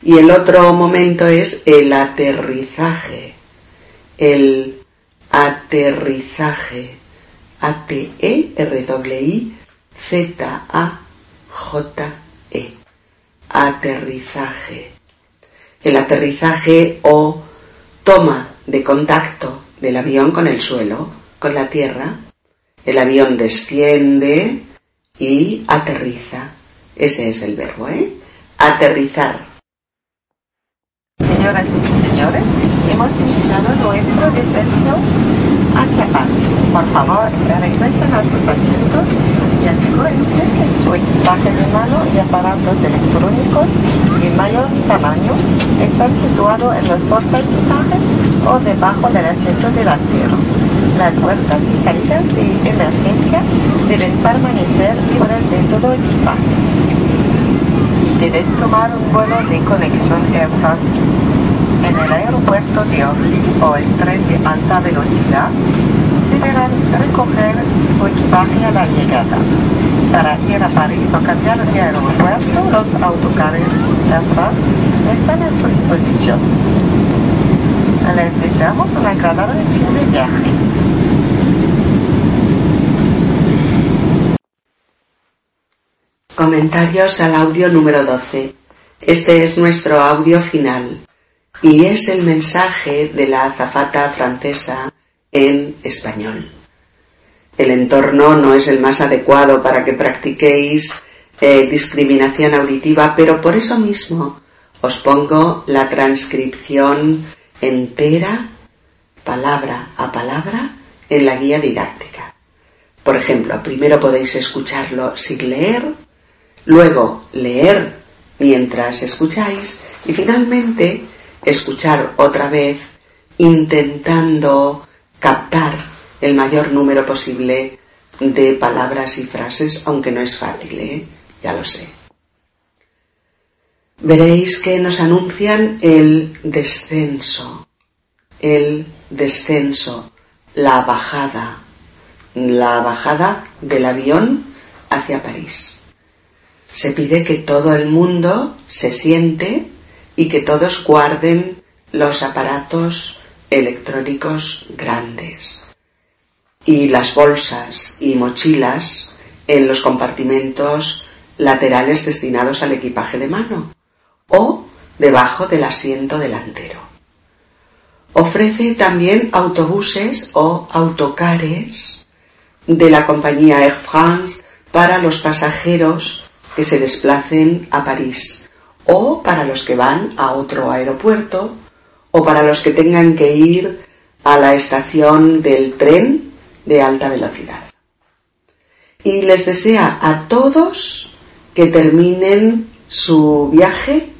Y el otro momento es el aterrizaje. El aterrizaje. A-T-E-R-W-I-Z-A-J-E. Aterrizaje. El aterrizaje o toma de contacto del avión con el suelo, con la tierra. El avión desciende y aterriza ese es el verbo, ¿eh? Aterrizar. Señoras y señores, hemos iniciado nuestro descenso hacia París. Por favor, regresen a sus asientos que su equipaje de mano y aparatos electrónicos de mayor tamaño están situados en los portaequipajes o debajo del asiento delantero. Las puertas y salidas de emergencia deben permanecer libres de todo equipaje. Debes tomar un vuelo de conexión Air France en el aeropuerto de Orly o el tren de alta velocidad deberán recoger su equipaje a la llegada. Para ir a París o cambiar de aeropuerto, los autocares France están a su disposición. Les deseamos un agradable fin de viaje. Comentarios al audio número 12. Este es nuestro audio final y es el mensaje de la azafata francesa en español. El entorno no es el más adecuado para que practiquéis eh, discriminación auditiva, pero por eso mismo os pongo la transcripción entera, palabra a palabra, en la guía didáctica. Por ejemplo, primero podéis escucharlo sin leer, luego leer mientras escucháis y finalmente escuchar otra vez intentando captar el mayor número posible de palabras y frases, aunque no es fácil, ¿eh? ya lo sé. Veréis que nos anuncian el descenso, el descenso, la bajada, la bajada del avión hacia París. Se pide que todo el mundo se siente y que todos guarden los aparatos electrónicos grandes y las bolsas y mochilas en los compartimentos laterales destinados al equipaje de mano o debajo del asiento delantero. Ofrece también autobuses o autocares de la compañía Air France para los pasajeros que se desplacen a París o para los que van a otro aeropuerto o para los que tengan que ir a la estación del tren de alta velocidad. Y les desea a todos que terminen su viaje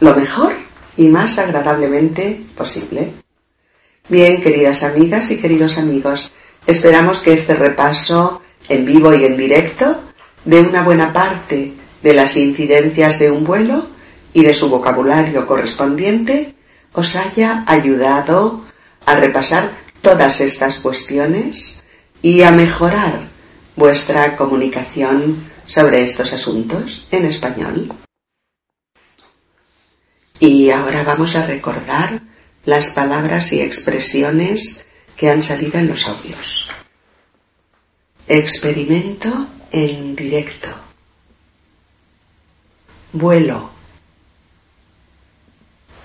lo mejor y más agradablemente posible. Bien, queridas amigas y queridos amigos, esperamos que este repaso en vivo y en directo de una buena parte de las incidencias de un vuelo y de su vocabulario correspondiente os haya ayudado a repasar todas estas cuestiones y a mejorar vuestra comunicación sobre estos asuntos en español. Y ahora vamos a recordar las palabras y expresiones que han salido en los audios. Experimento en directo. Vuelo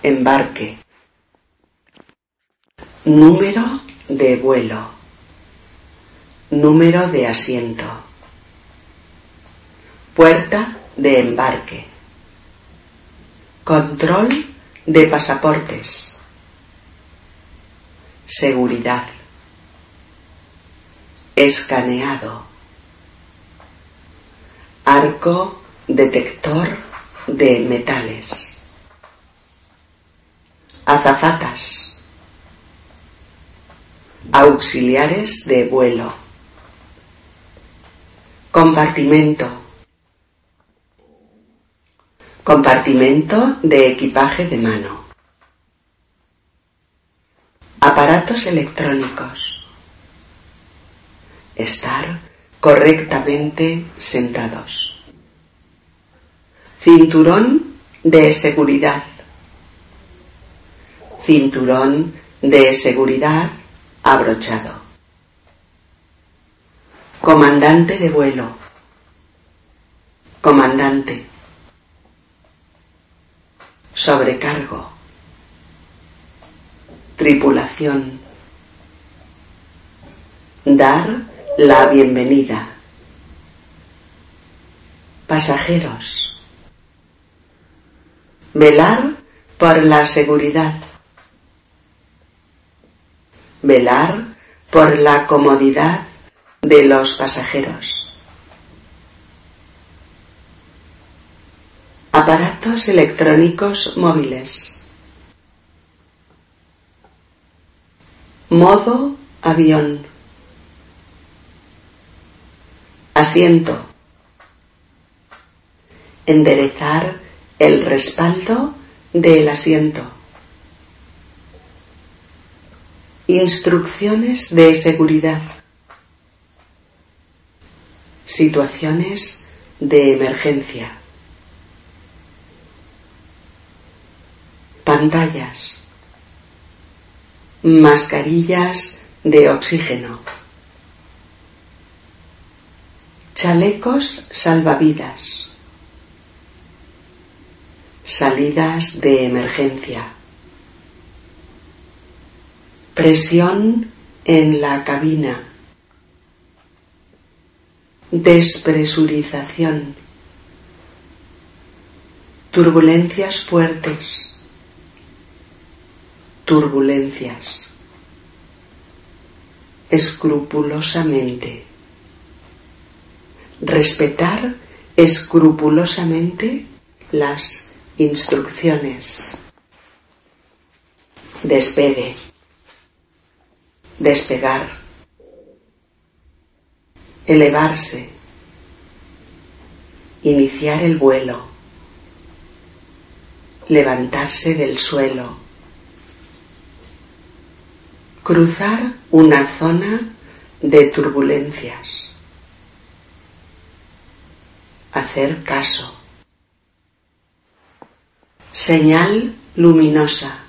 embarque, número de vuelo, número de asiento, puerta de embarque, control de pasaportes, seguridad, escaneado, arco detector de metales azafatas, auxiliares de vuelo, compartimento, compartimento de equipaje de mano, aparatos electrónicos, estar correctamente sentados, cinturón de seguridad, cinturón de seguridad abrochado. Comandante de vuelo. Comandante. Sobrecargo. Tripulación. Dar la bienvenida. Pasajeros. Velar por la seguridad velar por la comodidad de los pasajeros. Aparatos electrónicos móviles. Modo avión. Asiento. Enderezar el respaldo del asiento. Instrucciones de seguridad. Situaciones de emergencia. Pantallas. Mascarillas de oxígeno. Chalecos salvavidas. Salidas de emergencia. Presión en la cabina. Despresurización. Turbulencias fuertes. Turbulencias. Escrupulosamente. Respetar escrupulosamente las instrucciones. Despegue. Despegar elevarse, iniciar el vuelo, levantarse del suelo, cruzar una zona de turbulencias, hacer caso, señal luminosa,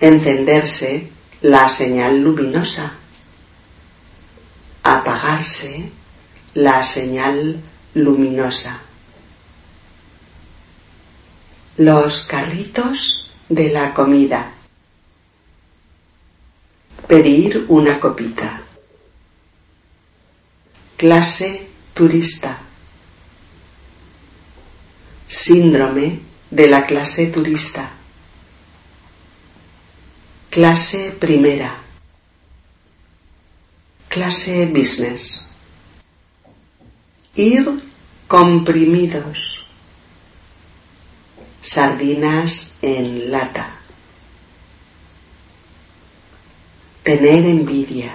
encenderse la señal luminosa apagarse la señal luminosa. Los carritos de la comida. Pedir una copita. Clase turista. Síndrome de la clase turista. Clase primera. Clase business. Ir comprimidos. Sardinas en lata. Tener envidia.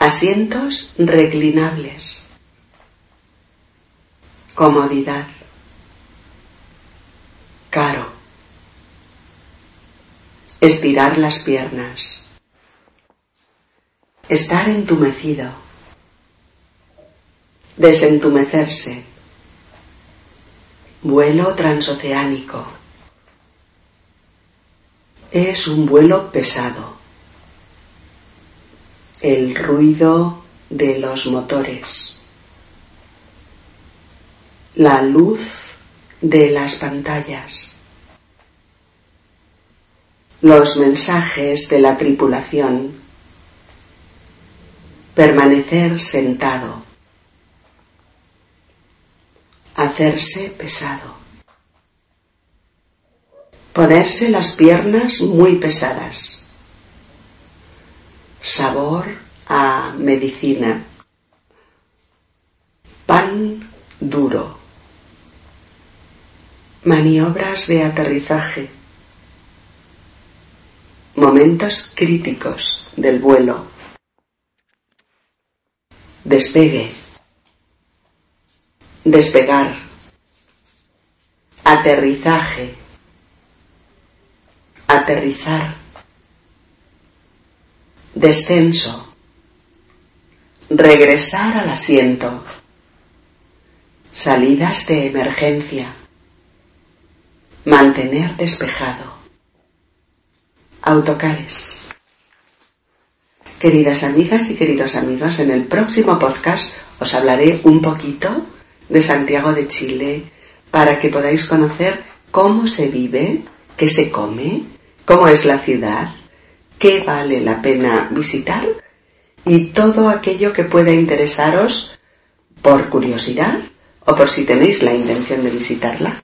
Asientos reclinables. Comodidad. Caro. Estirar las piernas. Estar entumecido. Desentumecerse. Vuelo transoceánico. Es un vuelo pesado. El ruido de los motores. La luz de las pantallas. Los mensajes de la tripulación Permanecer sentado. Hacerse pesado. Ponerse las piernas muy pesadas. Sabor a medicina. Pan duro. Maniobras de aterrizaje. Momentos críticos del vuelo. Despegue. Despegar. Aterrizaje. Aterrizar. Descenso. Regresar al asiento. Salidas de emergencia. Mantener despejado. Autocares. Queridas amigas y queridos amigos, en el próximo podcast os hablaré un poquito de Santiago de Chile para que podáis conocer cómo se vive, qué se come, cómo es la ciudad, qué vale la pena visitar y todo aquello que pueda interesaros por curiosidad o por si tenéis la intención de visitarla.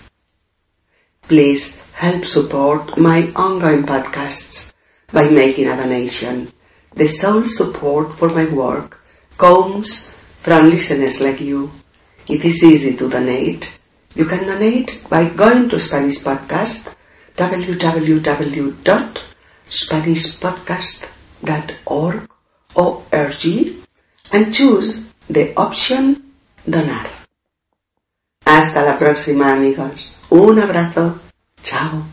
Please help support my ongoing podcasts by making a donation. The sole support for my work comes from listeners like you. It is easy to donate. You can donate by going to Spanish Podcast www.spanishpodcast.org and choose the option donar. Hasta la próxima amigos. Un abrazo. Chao.